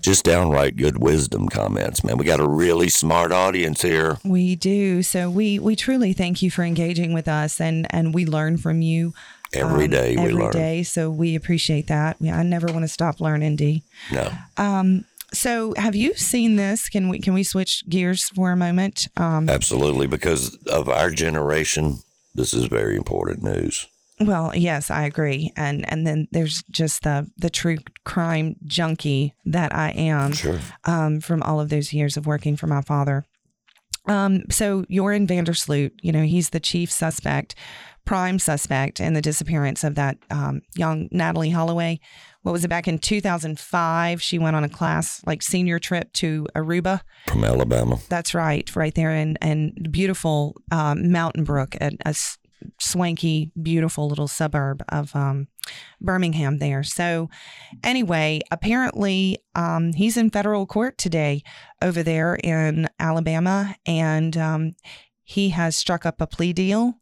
Speaker 4: just downright good wisdom comments, man. We got a really smart audience here.
Speaker 5: We do. So we we truly thank you for engaging with us and and we learn from you
Speaker 4: Every day um, we
Speaker 5: every
Speaker 4: learn.
Speaker 5: day. So we appreciate that. I never want to stop learning, D.
Speaker 4: No.
Speaker 5: Um so have you seen this? Can we can we switch gears for a moment? Um
Speaker 4: Absolutely. Because of our generation, this is very important news.
Speaker 5: Well, yes, I agree. And and then there's just the the true crime junkie that I am
Speaker 4: Sure.
Speaker 5: um, from all of those years of working for my father. Um, so Joran van der Sloot, you know, he's the chief suspect, prime suspect in the disappearance of that um, young Natalee Holloway. What was it back in 2005? She went on a class like senior trip to Aruba.
Speaker 4: From Alabama.
Speaker 5: That's right, right there in in beautiful um, Mountain Brook, a swanky, beautiful little suburb of um, Birmingham. There. So, anyway, apparently um, he's in federal court today over there in Alabama, and um, he has struck up a plea deal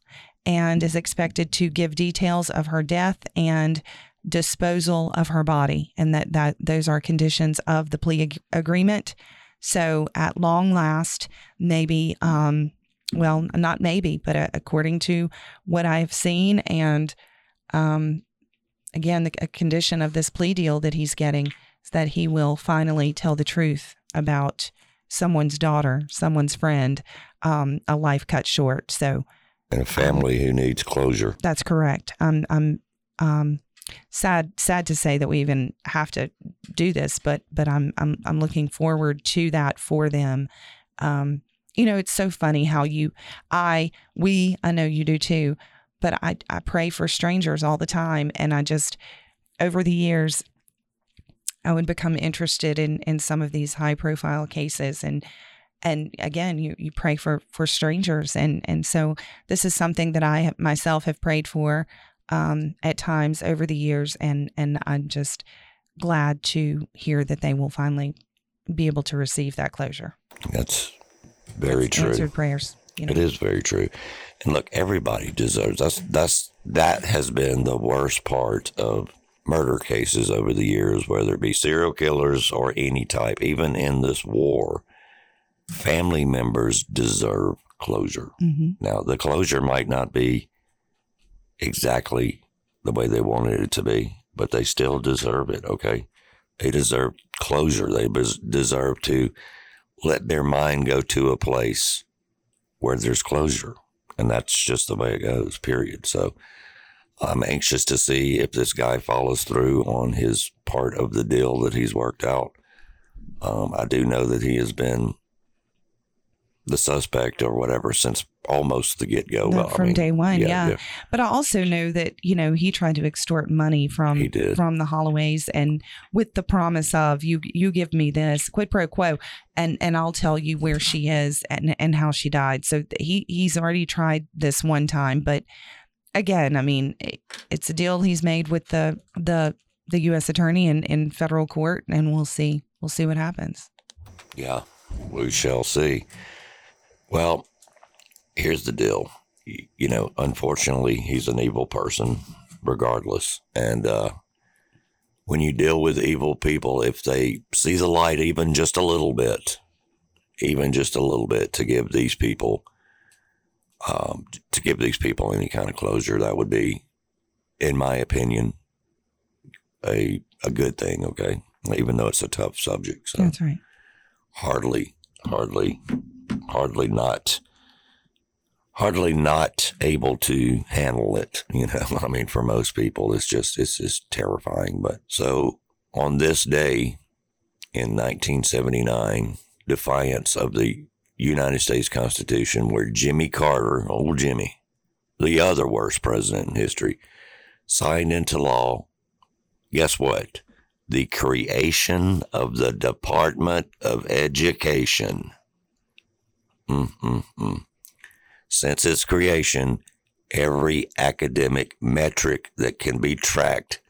Speaker 5: and is expected to give details of her death and disposal of her body and that that those are conditions of the plea ag- agreement. So at long last maybe um well not maybe but uh, according to what i've seen and um again the condition of this plea deal that he's getting is that he will finally tell the truth about someone's daughter someone's friend um a life cut short. So
Speaker 4: And a family who needs closure.
Speaker 5: that's correct. I'm I'm um sad sad to say that we even have to do this, but but I'm I'm I'm looking forward to that for them. Um you know, it's so funny how you I we I know you do too, but I I pray for strangers all the time and I just over the years I would become interested in in some of these high profile cases and and again you you pray for for strangers and and so this is something that I myself have prayed for um, at times over the years, and and I'm just glad to hear that they will finally be able to receive that closure.
Speaker 4: That's very true.
Speaker 5: Answered prayers. You know.
Speaker 4: It is very true. And look, everybody deserves that's that's that has been the worst part of murder cases over the years, whether it be serial killers or any type, even in this war, family members deserve closure.
Speaker 5: hmm
Speaker 4: Now the closure might not be exactly the way they wanted it to be, but they still deserve it, okay? They deserve closure. They deserve to let their mind go to a place where there's closure. And that's just the way it goes, period. So I'm anxious to see if this guy follows through on his part of the deal that he's worked out. Um, I do know that he has been the suspect or whatever since almost the get go.
Speaker 5: No, from day one, yeah, But I also know that you know he tried to extort money from
Speaker 4: He did.
Speaker 5: from the Holloways, and with the promise of you you give me this quid pro quo, and and I'll tell you where she is and and how she died. So he he's already tried this one time, but again, I mean, it- it's a deal he's made with the the the U.S. attorney in in federal court, and we'll see we'll see what happens.
Speaker 4: Yeah, we shall see. Well, here's the deal. You know, unfortunately, he's an evil person, regardless. And uh, when you deal with evil people, if they see the light even just a little bit, even just a little bit, to give these people, um, to give these people any kind of closure, that would be, in my opinion, a a good thing. Okay, even though it's a tough subject. So
Speaker 5: That's right.
Speaker 4: hardly, hardly, hardly not, hardly not able to handle it. You know, I mean, for most people, it's just, it's just terrifying. But so on this day in 1979, defiance of the United States Constitution, where Jimmy Carter, old Jimmy, the other worst president in history, signed into law, guess what? the creation of the Department of Education. Mm-mm-mm. Since its creation, every academic metric that can be tracked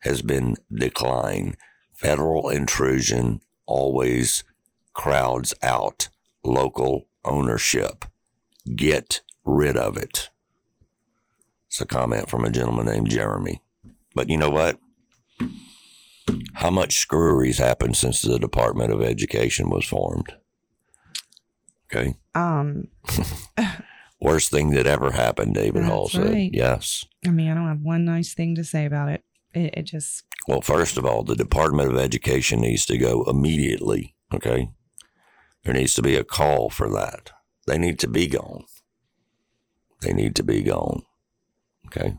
Speaker 4: has been declined. Federal intrusion always crowds out local ownership. Get rid of it. It's a comment from a gentleman named Jeremy. But you know what? How much screwery's happened since the Department of Education was formed? Okay.
Speaker 5: Um,
Speaker 4: Worst thing that ever happened, David Hall said.
Speaker 5: right.
Speaker 4: Yes.
Speaker 5: I mean, I don't have one nice thing to say about it. It, it just
Speaker 4: Well, first of all, the Department of Education needs to go immediately. Okay. There needs to be a call for that. They need to be gone. They need to be gone. Okay.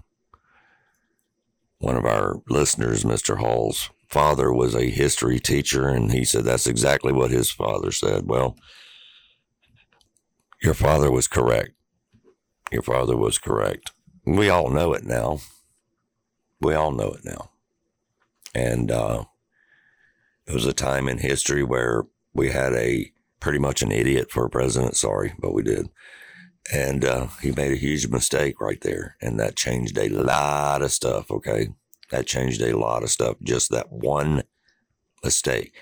Speaker 4: One of our listeners, Mr. Hall's father, was a history teacher, and he said that's exactly what his father said. Well, your father was correct. Your father was correct. We all know it now. We all know it now. And uh, it was a time in history where we had a pretty much an idiot for a president. Sorry, but we did. And uh, he made a huge mistake right there. And that changed a lot of stuff. Okay. That changed a lot of stuff. Just that one mistake.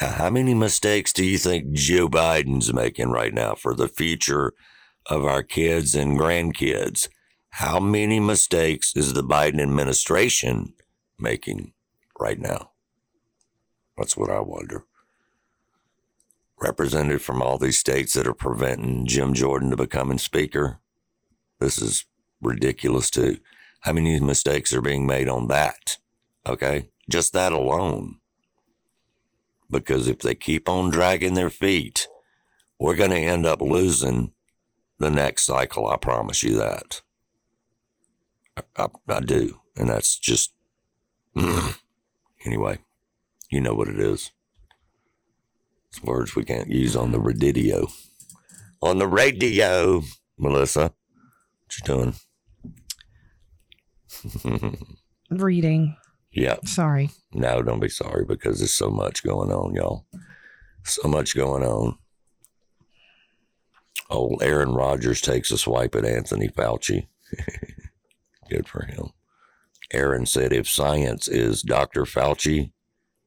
Speaker 4: Now, how many mistakes do you think Joe Biden's making right now for the future of our kids and grandkids? How many mistakes is the Biden administration making right now? That's what I wonder. Represented from all these states that are preventing Jim Jordan to becoming speaker. This is ridiculous too. How many mistakes are being made on that? Okay. Just that alone. Because if they keep on dragging their feet, we're going to end up losing the next cycle. I promise you that. I, I, I do. And that's just, anyway, you know what it is. It's words we can't use on the radio. On the radio, Melissa. What you doing?
Speaker 5: reading.
Speaker 4: Yeah.
Speaker 5: Sorry.
Speaker 4: No, don't be sorry because there's so much going on, y'all. So much going on. Old Aaron Rodgers takes a swipe at Anthony Fauci. Good for him. Aaron said, if science is Dr. Fauci,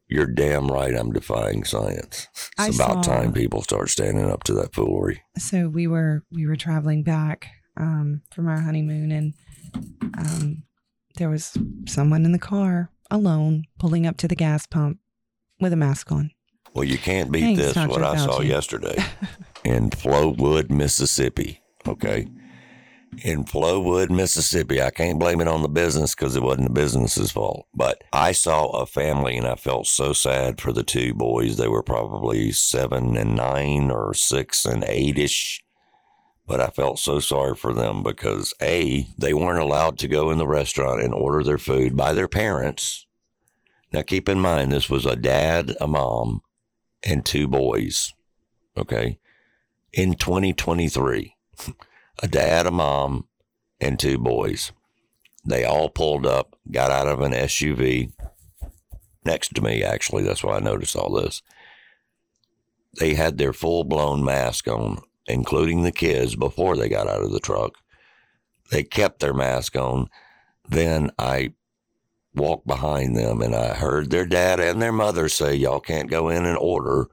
Speaker 4: you're damn right I'm defying science. It's
Speaker 5: I
Speaker 4: about
Speaker 5: saw-
Speaker 4: time people start standing up to that foolery.
Speaker 5: So we were we were traveling back um, from our honeymoon, and um, there was someone in the car alone pulling up to the gas pump with a mask on.
Speaker 4: Well, you can't beat
Speaker 5: Thanks,
Speaker 4: this,
Speaker 5: Dr.
Speaker 4: what I saw
Speaker 5: Fauci.
Speaker 4: yesterday in Flowwood, Mississippi. Okay. In Flowwood, Mississippi. I can't blame it on the business because it wasn't the business's fault. But I saw a family and I felt so sad for the two boys. They were probably seven and nine or six and eight ish. But I felt so sorry for them because A, they weren't allowed to go in the restaurant and order their food by their parents. Now keep in mind, this was a dad, a mom, and two boys. Okay. In 2023, a dad, a mom, and two boys. They all pulled up, got out of an SUV next to me, actually. That's why I noticed all this. They had their full blown mask on, including the kids, before they got out of the truck. They kept their mask on. Then I walked behind them and I heard their dad and their mother say, Y'all can't go in and order,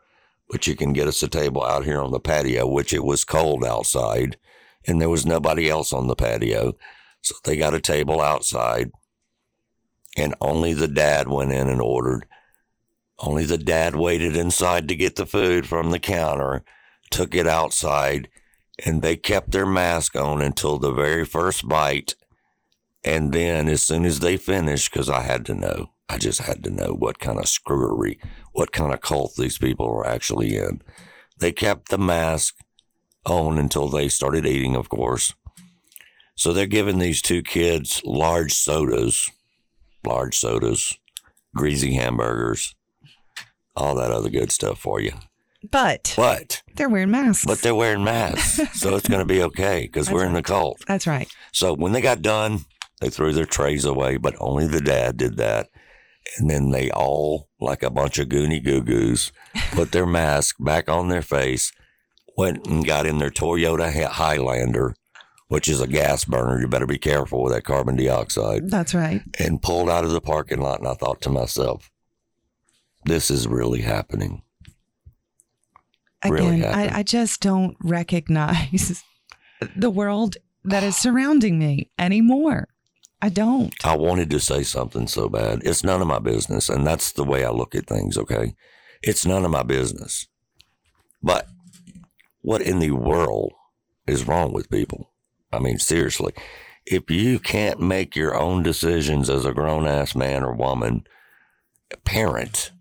Speaker 4: but you can get us a table out here on the patio, which it was cold outside and there was nobody else on the patio. So they got a table outside and only the dad went in and ordered. Only the dad waited inside to get the food from the counter, took it outside, and they kept their mask on until the very first bite. And then, as soon as they finished, because I had to know, I just had to know what kind of screwery, what kind of cult these people were actually in. They kept the mask on until they started eating, of course. So they're giving these two kids large sodas, large sodas, greasy hamburgers, all that other good stuff for you.
Speaker 5: But
Speaker 4: But
Speaker 5: they're wearing masks.
Speaker 4: but they're wearing masks, so it's going to be okay because we're in the cult.
Speaker 5: That's right.
Speaker 4: So when they got done, they threw their trays away, but only the dad did that. And then they all, like a bunch of goony goo goos, put their mask back on their face, went and got in their Toyota Highlander, which is a gas burner. You better be careful with that carbon dioxide,
Speaker 5: That's right.
Speaker 4: and pulled out of the parking lot. And I thought to myself, this is really happening. Really
Speaker 5: Again,
Speaker 4: happened.
Speaker 5: I, I just don't recognize the world that is surrounding me anymore. I don't.
Speaker 4: I wanted to say something so bad. It's none of my business. And that's the way I look at things, okay? It's none of my business. But what in the world is wrong with people? I mean, seriously, if you can't make your own decisions as a grown ass man or woman, parent,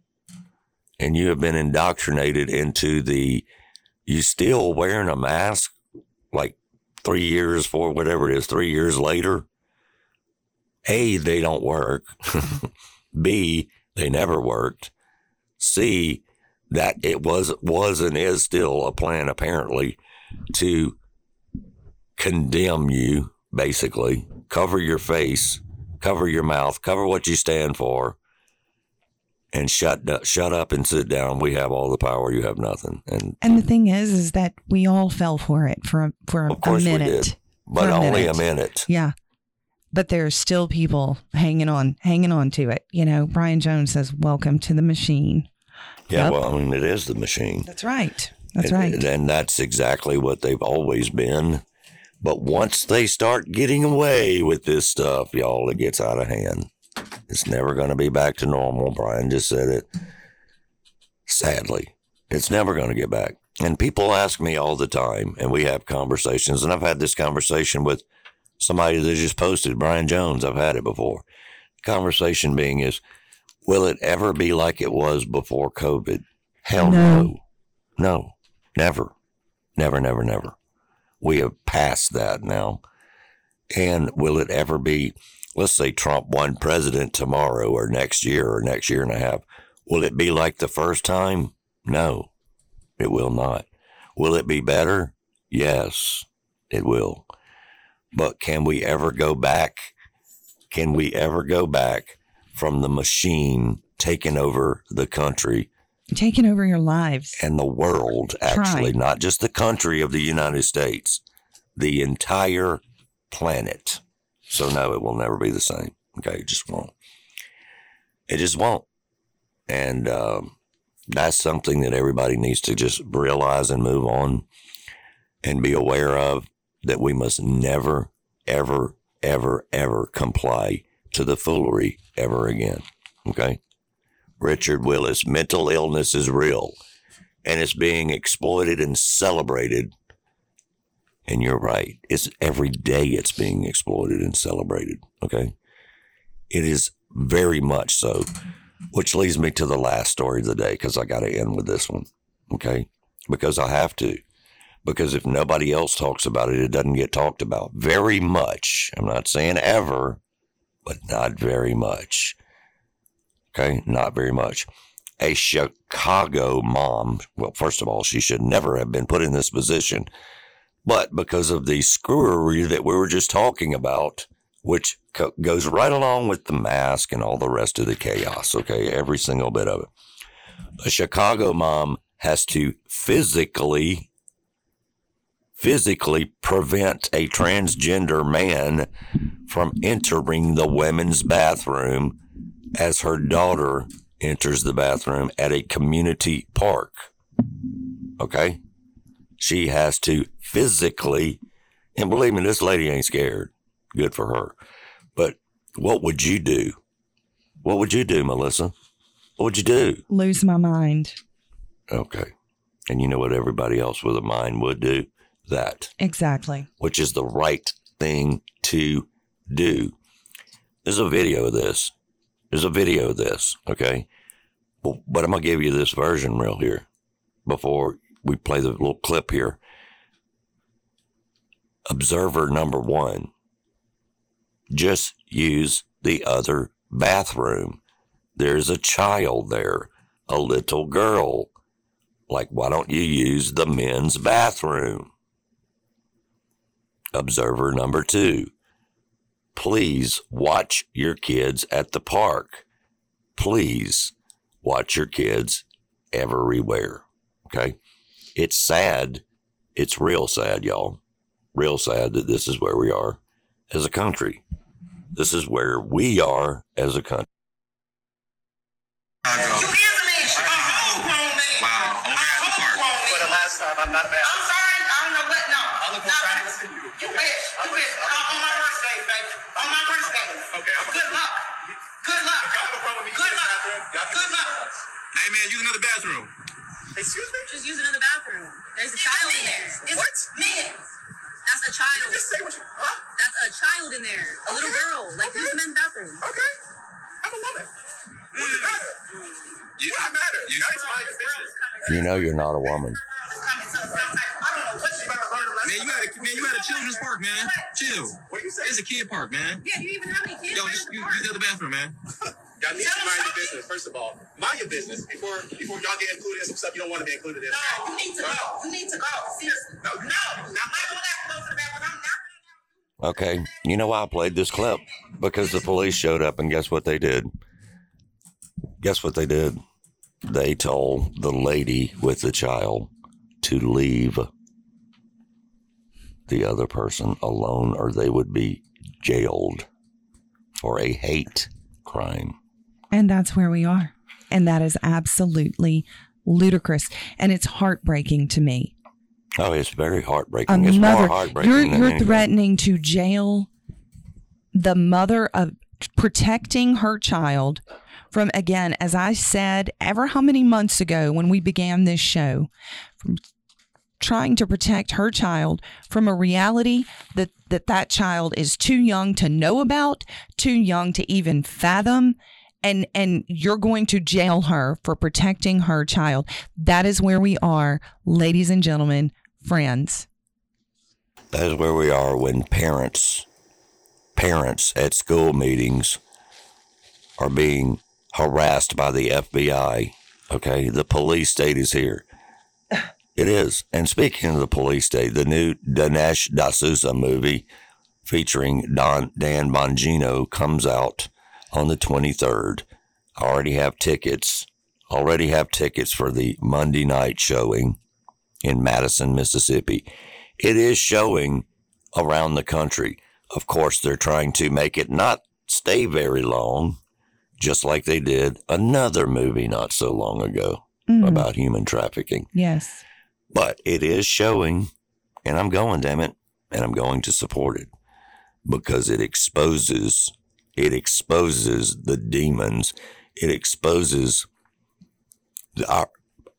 Speaker 4: and you have been indoctrinated into the, you still wearing a mask like three years, four, whatever it is, three years later, a, they don't work. B, they never worked. C, that it was was and is still a plan apparently to condemn you, basically. Cover your face, cover your mouth, cover what you stand for, and shut shut up and sit down. We have all the power. You have nothing. And
Speaker 5: And the thing is, is that we all fell for it for a, for a, a minute.
Speaker 4: did, but
Speaker 5: a
Speaker 4: only a
Speaker 5: minute.
Speaker 4: minute.
Speaker 5: Yeah. But there's still people hanging on, hanging on to it. You know, Brian Jones says, "Welcome to the machine."
Speaker 4: Yeah,
Speaker 5: Yep.
Speaker 4: well, I mean, it is the machine.
Speaker 5: That's right. That's
Speaker 4: and,
Speaker 5: right.
Speaker 4: And that's exactly what they've always been. But once they start getting away with this stuff, y'all, it gets out of hand. It's never going to be back to normal. Brian just said it. Sadly, it's never going to get back. And people ask me all the time, and we have conversations. And I've had this conversation with somebody that just posted, Brian Jones. I've had it before. Conversation being is, will it ever be like it was before COVID? Hell
Speaker 5: No.
Speaker 4: no. No, never, never, never, never. We have passed that now. And will it ever be, let's say Trump won president tomorrow or next year or next year and a half? Will it be like the first time? No, it will not. Will it be better? Yes, it will. But can we ever go back? Can we ever go back from the machine taking over the country
Speaker 5: Taking over your lives.
Speaker 4: and the world, actually, not just the country of the United States, the entire planet. So, no, it will never be the same. Okay, it just won't. It just won't. And um, that's something that everybody needs to just realize and move on and be aware of that we must never, ever, ever, ever comply to the foolery ever again. Okay? Richard Willis, mental illness is real and it's being exploited and celebrated. And you're right. It's every day it's being exploited and celebrated. Okay. It is very much so, which leads me to the last story of the day because I got to end with this one. Okay. Because I have to. Because if nobody else talks about it, it doesn't get talked about very much. I'm not saying ever, but not very much. Okay, not very much. A Chicago mom, well, first of all, she should never have been put in this position. But because of the screwery that we were just talking about, which co- goes right along with the mask and all the rest of the chaos, okay, every single bit of it. A Chicago mom has to physically physically prevent a transgender man from entering the women's bathroom as her daughter enters the bathroom at a community park. Okay? She has to physically, and believe me, this lady ain't scared. Good for her. But what would you do? What would you do, Melissa? What would you do?
Speaker 5: Lose my mind.
Speaker 4: Okay. And you know what everybody else with a mind would do? That,
Speaker 5: Exactly.
Speaker 4: which is the right thing to do. There's a video of this. There's a video of this, okay? But, but I'm going to give you this version real here before we play the little clip here. Observer number one just use the other bathroom. There's a child there, a little girl. Like, why don't you use the men's bathroom? Observer number two. Please watch your kids at the park. Please watch your kids everywhere. Okay. It's sad. It's real sad, y'all. Real sad that this is where we are as a country. This is where we are as a country.
Speaker 10: Wow, over at the park.
Speaker 2: For the last time, I'm not mad.
Speaker 10: I'm sorry, I don't know what, no.
Speaker 2: I'll look
Speaker 10: No,
Speaker 2: trying to listen to you.
Speaker 10: You wish, you wish. On on my worst day, baby. On my worst day.
Speaker 2: Okay, I'm
Speaker 10: Good luck. Good luck.
Speaker 2: Y'all have problem with me
Speaker 10: Good
Speaker 2: using the
Speaker 10: luck.
Speaker 2: bathroom? Y'all
Speaker 10: Good luck.
Speaker 11: Hey man, use another bathroom.
Speaker 2: Excuse me?
Speaker 10: Just use another bathroom. There's a child in there. It's
Speaker 2: What?
Speaker 10: men's. That's a child.
Speaker 2: Just say what you. Huh?
Speaker 10: That's a child in there. A little girl. Like, use the men's bathroom.
Speaker 2: Okay. I'm a woman. What's the matter?
Speaker 11: You,
Speaker 2: What's the matter?
Speaker 11: you-
Speaker 2: That's my business.
Speaker 4: You know you're not a woman.
Speaker 10: Coming to some type- I don't know
Speaker 2: You
Speaker 10: you
Speaker 2: a
Speaker 11: man, you at a man, you at a children's park, man. Chill.
Speaker 2: What you say?
Speaker 11: It's a kid park, man.
Speaker 10: Yeah, do you even have any kids?
Speaker 11: Yo,
Speaker 10: in
Speaker 11: just
Speaker 10: the
Speaker 11: use,
Speaker 10: park?
Speaker 11: use the other bathroom, man.
Speaker 2: Y'all need to mind your business, first of all. Mind your business before before y'all get included in some stuff you don't want to be included in.
Speaker 10: No, you need to go. You need to go. Seriously.
Speaker 2: No,
Speaker 10: No, I'm not going that close to the bathroom. I'm not.
Speaker 4: Okay. You know why I played this clip? Because the police showed up and guess what they did? Guess what they did? They told the lady with the child to leave the other person alone or they would be jailed for a hate crime.
Speaker 5: And that's where we are. And that is absolutely ludicrous. And it's heartbreaking to me.
Speaker 4: Oh, it's very
Speaker 5: A
Speaker 4: heartbreaking. It's
Speaker 5: mother,
Speaker 4: more heartbreaking
Speaker 5: you're, you're threatening to jail the mother of protecting her child from, again, as I said, ever how many months ago when we began this show, from trying to protect her child from a reality that that, that child is too young to know about, too young to even fathom. And, and you're going to jail her for protecting her child. That is where we are, ladies and gentlemen, friends.
Speaker 4: That is where we are when parents, parents at school meetings are being harassed by the FBI. Okay, the police state is here. It is. And speaking of the police state, the new Dinesh D'Souza movie featuring Don Dan Bongino comes out on the 23rd. I already have tickets. Already have tickets for the Monday night showing in Madison, Mississippi. It is showing around the country. Of course, they're trying to make it not stay very long, just like they did another movie not so long ago
Speaker 5: Mhm.
Speaker 4: about human trafficking.
Speaker 5: Yes.
Speaker 4: But it is showing, and I'm going, damn it, and I'm going to support it because it exposes, it exposes the demons. It exposes our,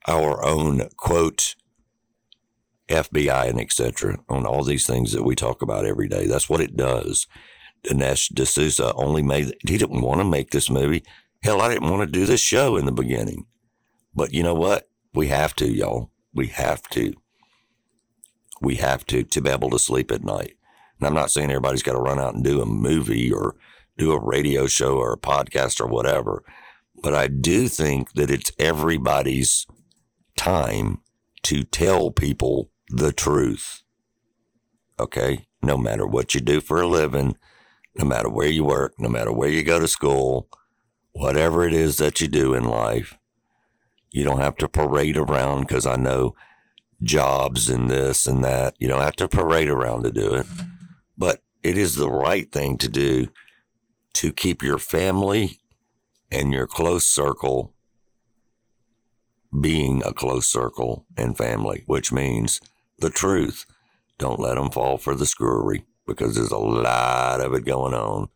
Speaker 4: our own quote FBI and etc. on all these things that we talk about every day. That's what it does. Dinesh D'Souza only made, he didn't want to make this movie. Hell, I didn't want to do this show in the beginning. But you know what? We have to, y'all. We have to. We have to to be able to sleep at night. And I'm not saying everybody's got to run out and do a movie or do a radio show or a podcast or whatever, but I do think that it's everybody's time to tell people the truth. Okay? No matter what you do for a living, no matter where you work, no matter where you go to school, whatever it is that you do in life, you don't have to parade around because I know jobs and this and that. You don't have to parade around to do it, but it is the right thing to do to keep your family and your close circle being a close circle and family, which means the truth. Don't let them fall for the screwery because there's a lot of it going on,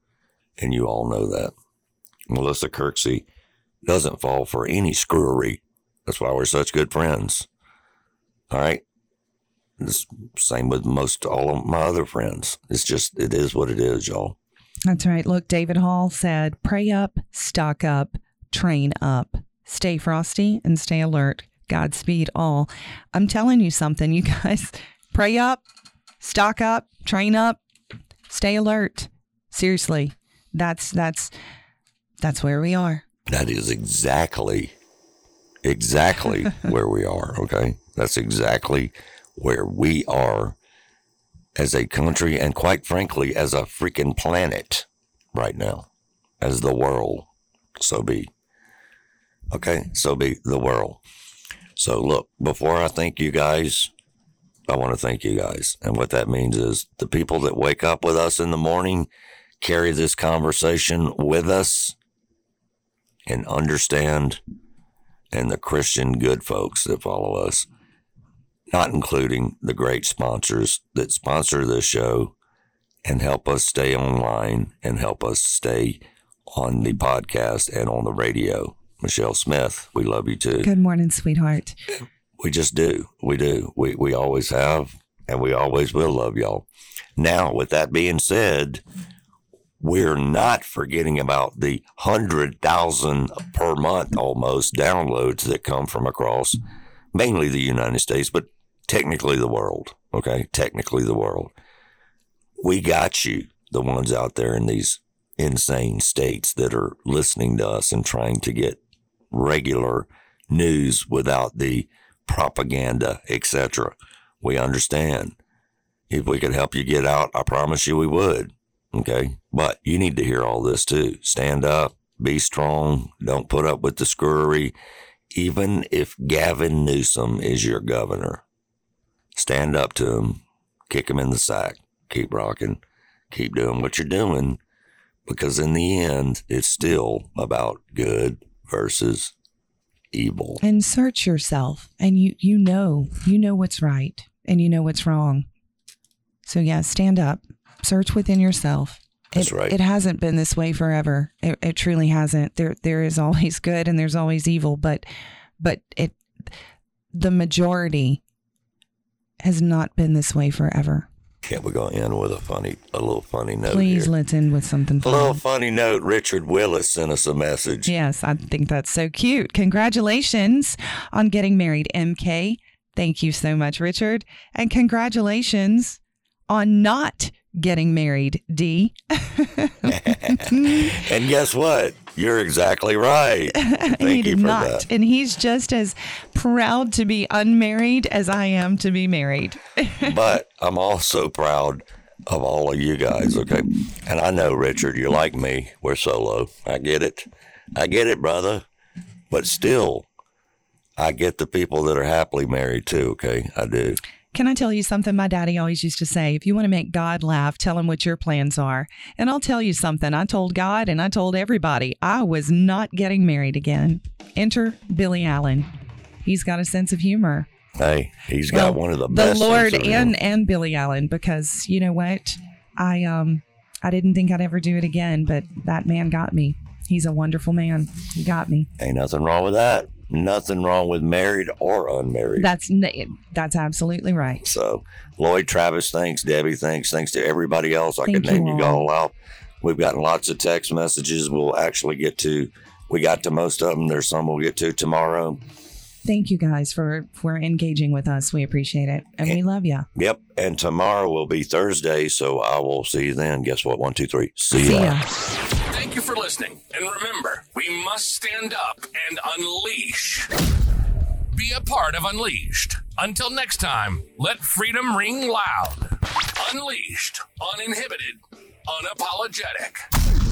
Speaker 4: and you all know that. Melissa Kirksey doesn't fall for any screwery. That's why we're such good friends. All right. The same with most all of my other friends. It's just, it is what it is, y'all.
Speaker 5: That's right. Look, David Hall said, pray up, stock up, train up, stay frosty, and stay alert. Godspeed all. I'm telling you something, you guys. Pray up, stock up, train up, stay alert. Seriously, that's that's that's where we are.
Speaker 4: That is exactly, exactly where we are. Okay. That's exactly where we are as a country and quite frankly, as a freaking planet right now, as the world. So be. Okay. So be the world. So look, before I thank you guys, I want to thank you guys. And what that means is the people that wake up with us in the morning, carry this conversation with us and understand, and the Christian good folks that follow us, not including the great sponsors that sponsor this show and help us stay online and help us stay on the podcast and on the radio. Michelle Smith, we love you too.
Speaker 5: Good morning, sweetheart.
Speaker 4: We just do. We do. We we always have and we always will love y'all. Now, with that being said, we're not forgetting about the hundred thousand per month almost downloads that come from across mainly the United States, but technically the world. Okay, technically the world. We got you, the ones out there in these insane states that are listening to us and trying to get regular news without the propaganda, etc. We understand. If we could help you get out, I promise you we would. Okay. But you need to hear all this too. Stand up, be strong, don't put up with the screwery. Even if Gavin Newsom is your governor, stand up to him, kick him in the sack, keep rocking, keep doing what you're doing. Because in the end, it's still about good versus evil.
Speaker 5: And search yourself and you you know, you know what's right and you know what's wrong. So yeah, stand up. Search within yourself.
Speaker 4: That's
Speaker 5: it,
Speaker 4: right.
Speaker 5: It hasn't been this way forever. It, it truly hasn't. There there is always good and there's always evil, but but it the majority has not been this way forever.
Speaker 4: Can't we go end with a funny, a little funny note
Speaker 5: Please
Speaker 4: here?
Speaker 5: let's end with something
Speaker 4: A little funny note. Richard Willis sent us a message.
Speaker 5: Yes, I think that's so cute. Congratulations on getting married, MK. Thank you so much, Richard. And congratulations on not getting married, D.
Speaker 4: And guess what? You're exactly right.
Speaker 5: he
Speaker 4: Thank you
Speaker 5: did
Speaker 4: for
Speaker 5: not.
Speaker 4: that.
Speaker 5: And he's just as proud to be unmarried as I am to be married.
Speaker 4: but I'm also proud of all of you guys, okay? And I know, Richard, you're like me. We're solo. I get it. I get it, brother. But still, I get the people that are happily married too, okay? I do.
Speaker 5: Can I tell you something my daddy always used to say? If you want to make God laugh, tell him what your plans are. And I'll tell you something. I told God and I told everybody I was not getting married again. Enter Billy Allen. He's got a sense of humor.
Speaker 4: Hey, he's got
Speaker 5: Well,
Speaker 4: one of the
Speaker 5: the
Speaker 4: best. The Lord
Speaker 5: and and Billy Allen because you know what I um I didn't think I'd ever do it again, but that man got me. He's a wonderful man. He got me.
Speaker 4: Ain't nothing wrong with that. Nothing wrong with married or unmarried.
Speaker 5: That's that's absolutely right.
Speaker 4: So, Lloyd, Travis, thanks. Debbie, thanks. Thanks to everybody else. I
Speaker 5: Thank
Speaker 4: could name
Speaker 5: you
Speaker 4: you all. out. We've gotten lots of text messages. We'll actually get to. We got to most of them. There's some we'll get to tomorrow.
Speaker 5: Thank you guys for for engaging with us. We appreciate it, and we love you.
Speaker 4: Yep. And tomorrow will be Thursday, so I will see you then. Guess what? One, two, three. See,
Speaker 5: See
Speaker 4: ya.
Speaker 5: ya.
Speaker 3: Thank you for listening. And remember, we must stand up and unleash. Be a part of Unleashed. Until next time, let freedom ring loud. Unleashed, uninhibited, unapologetic.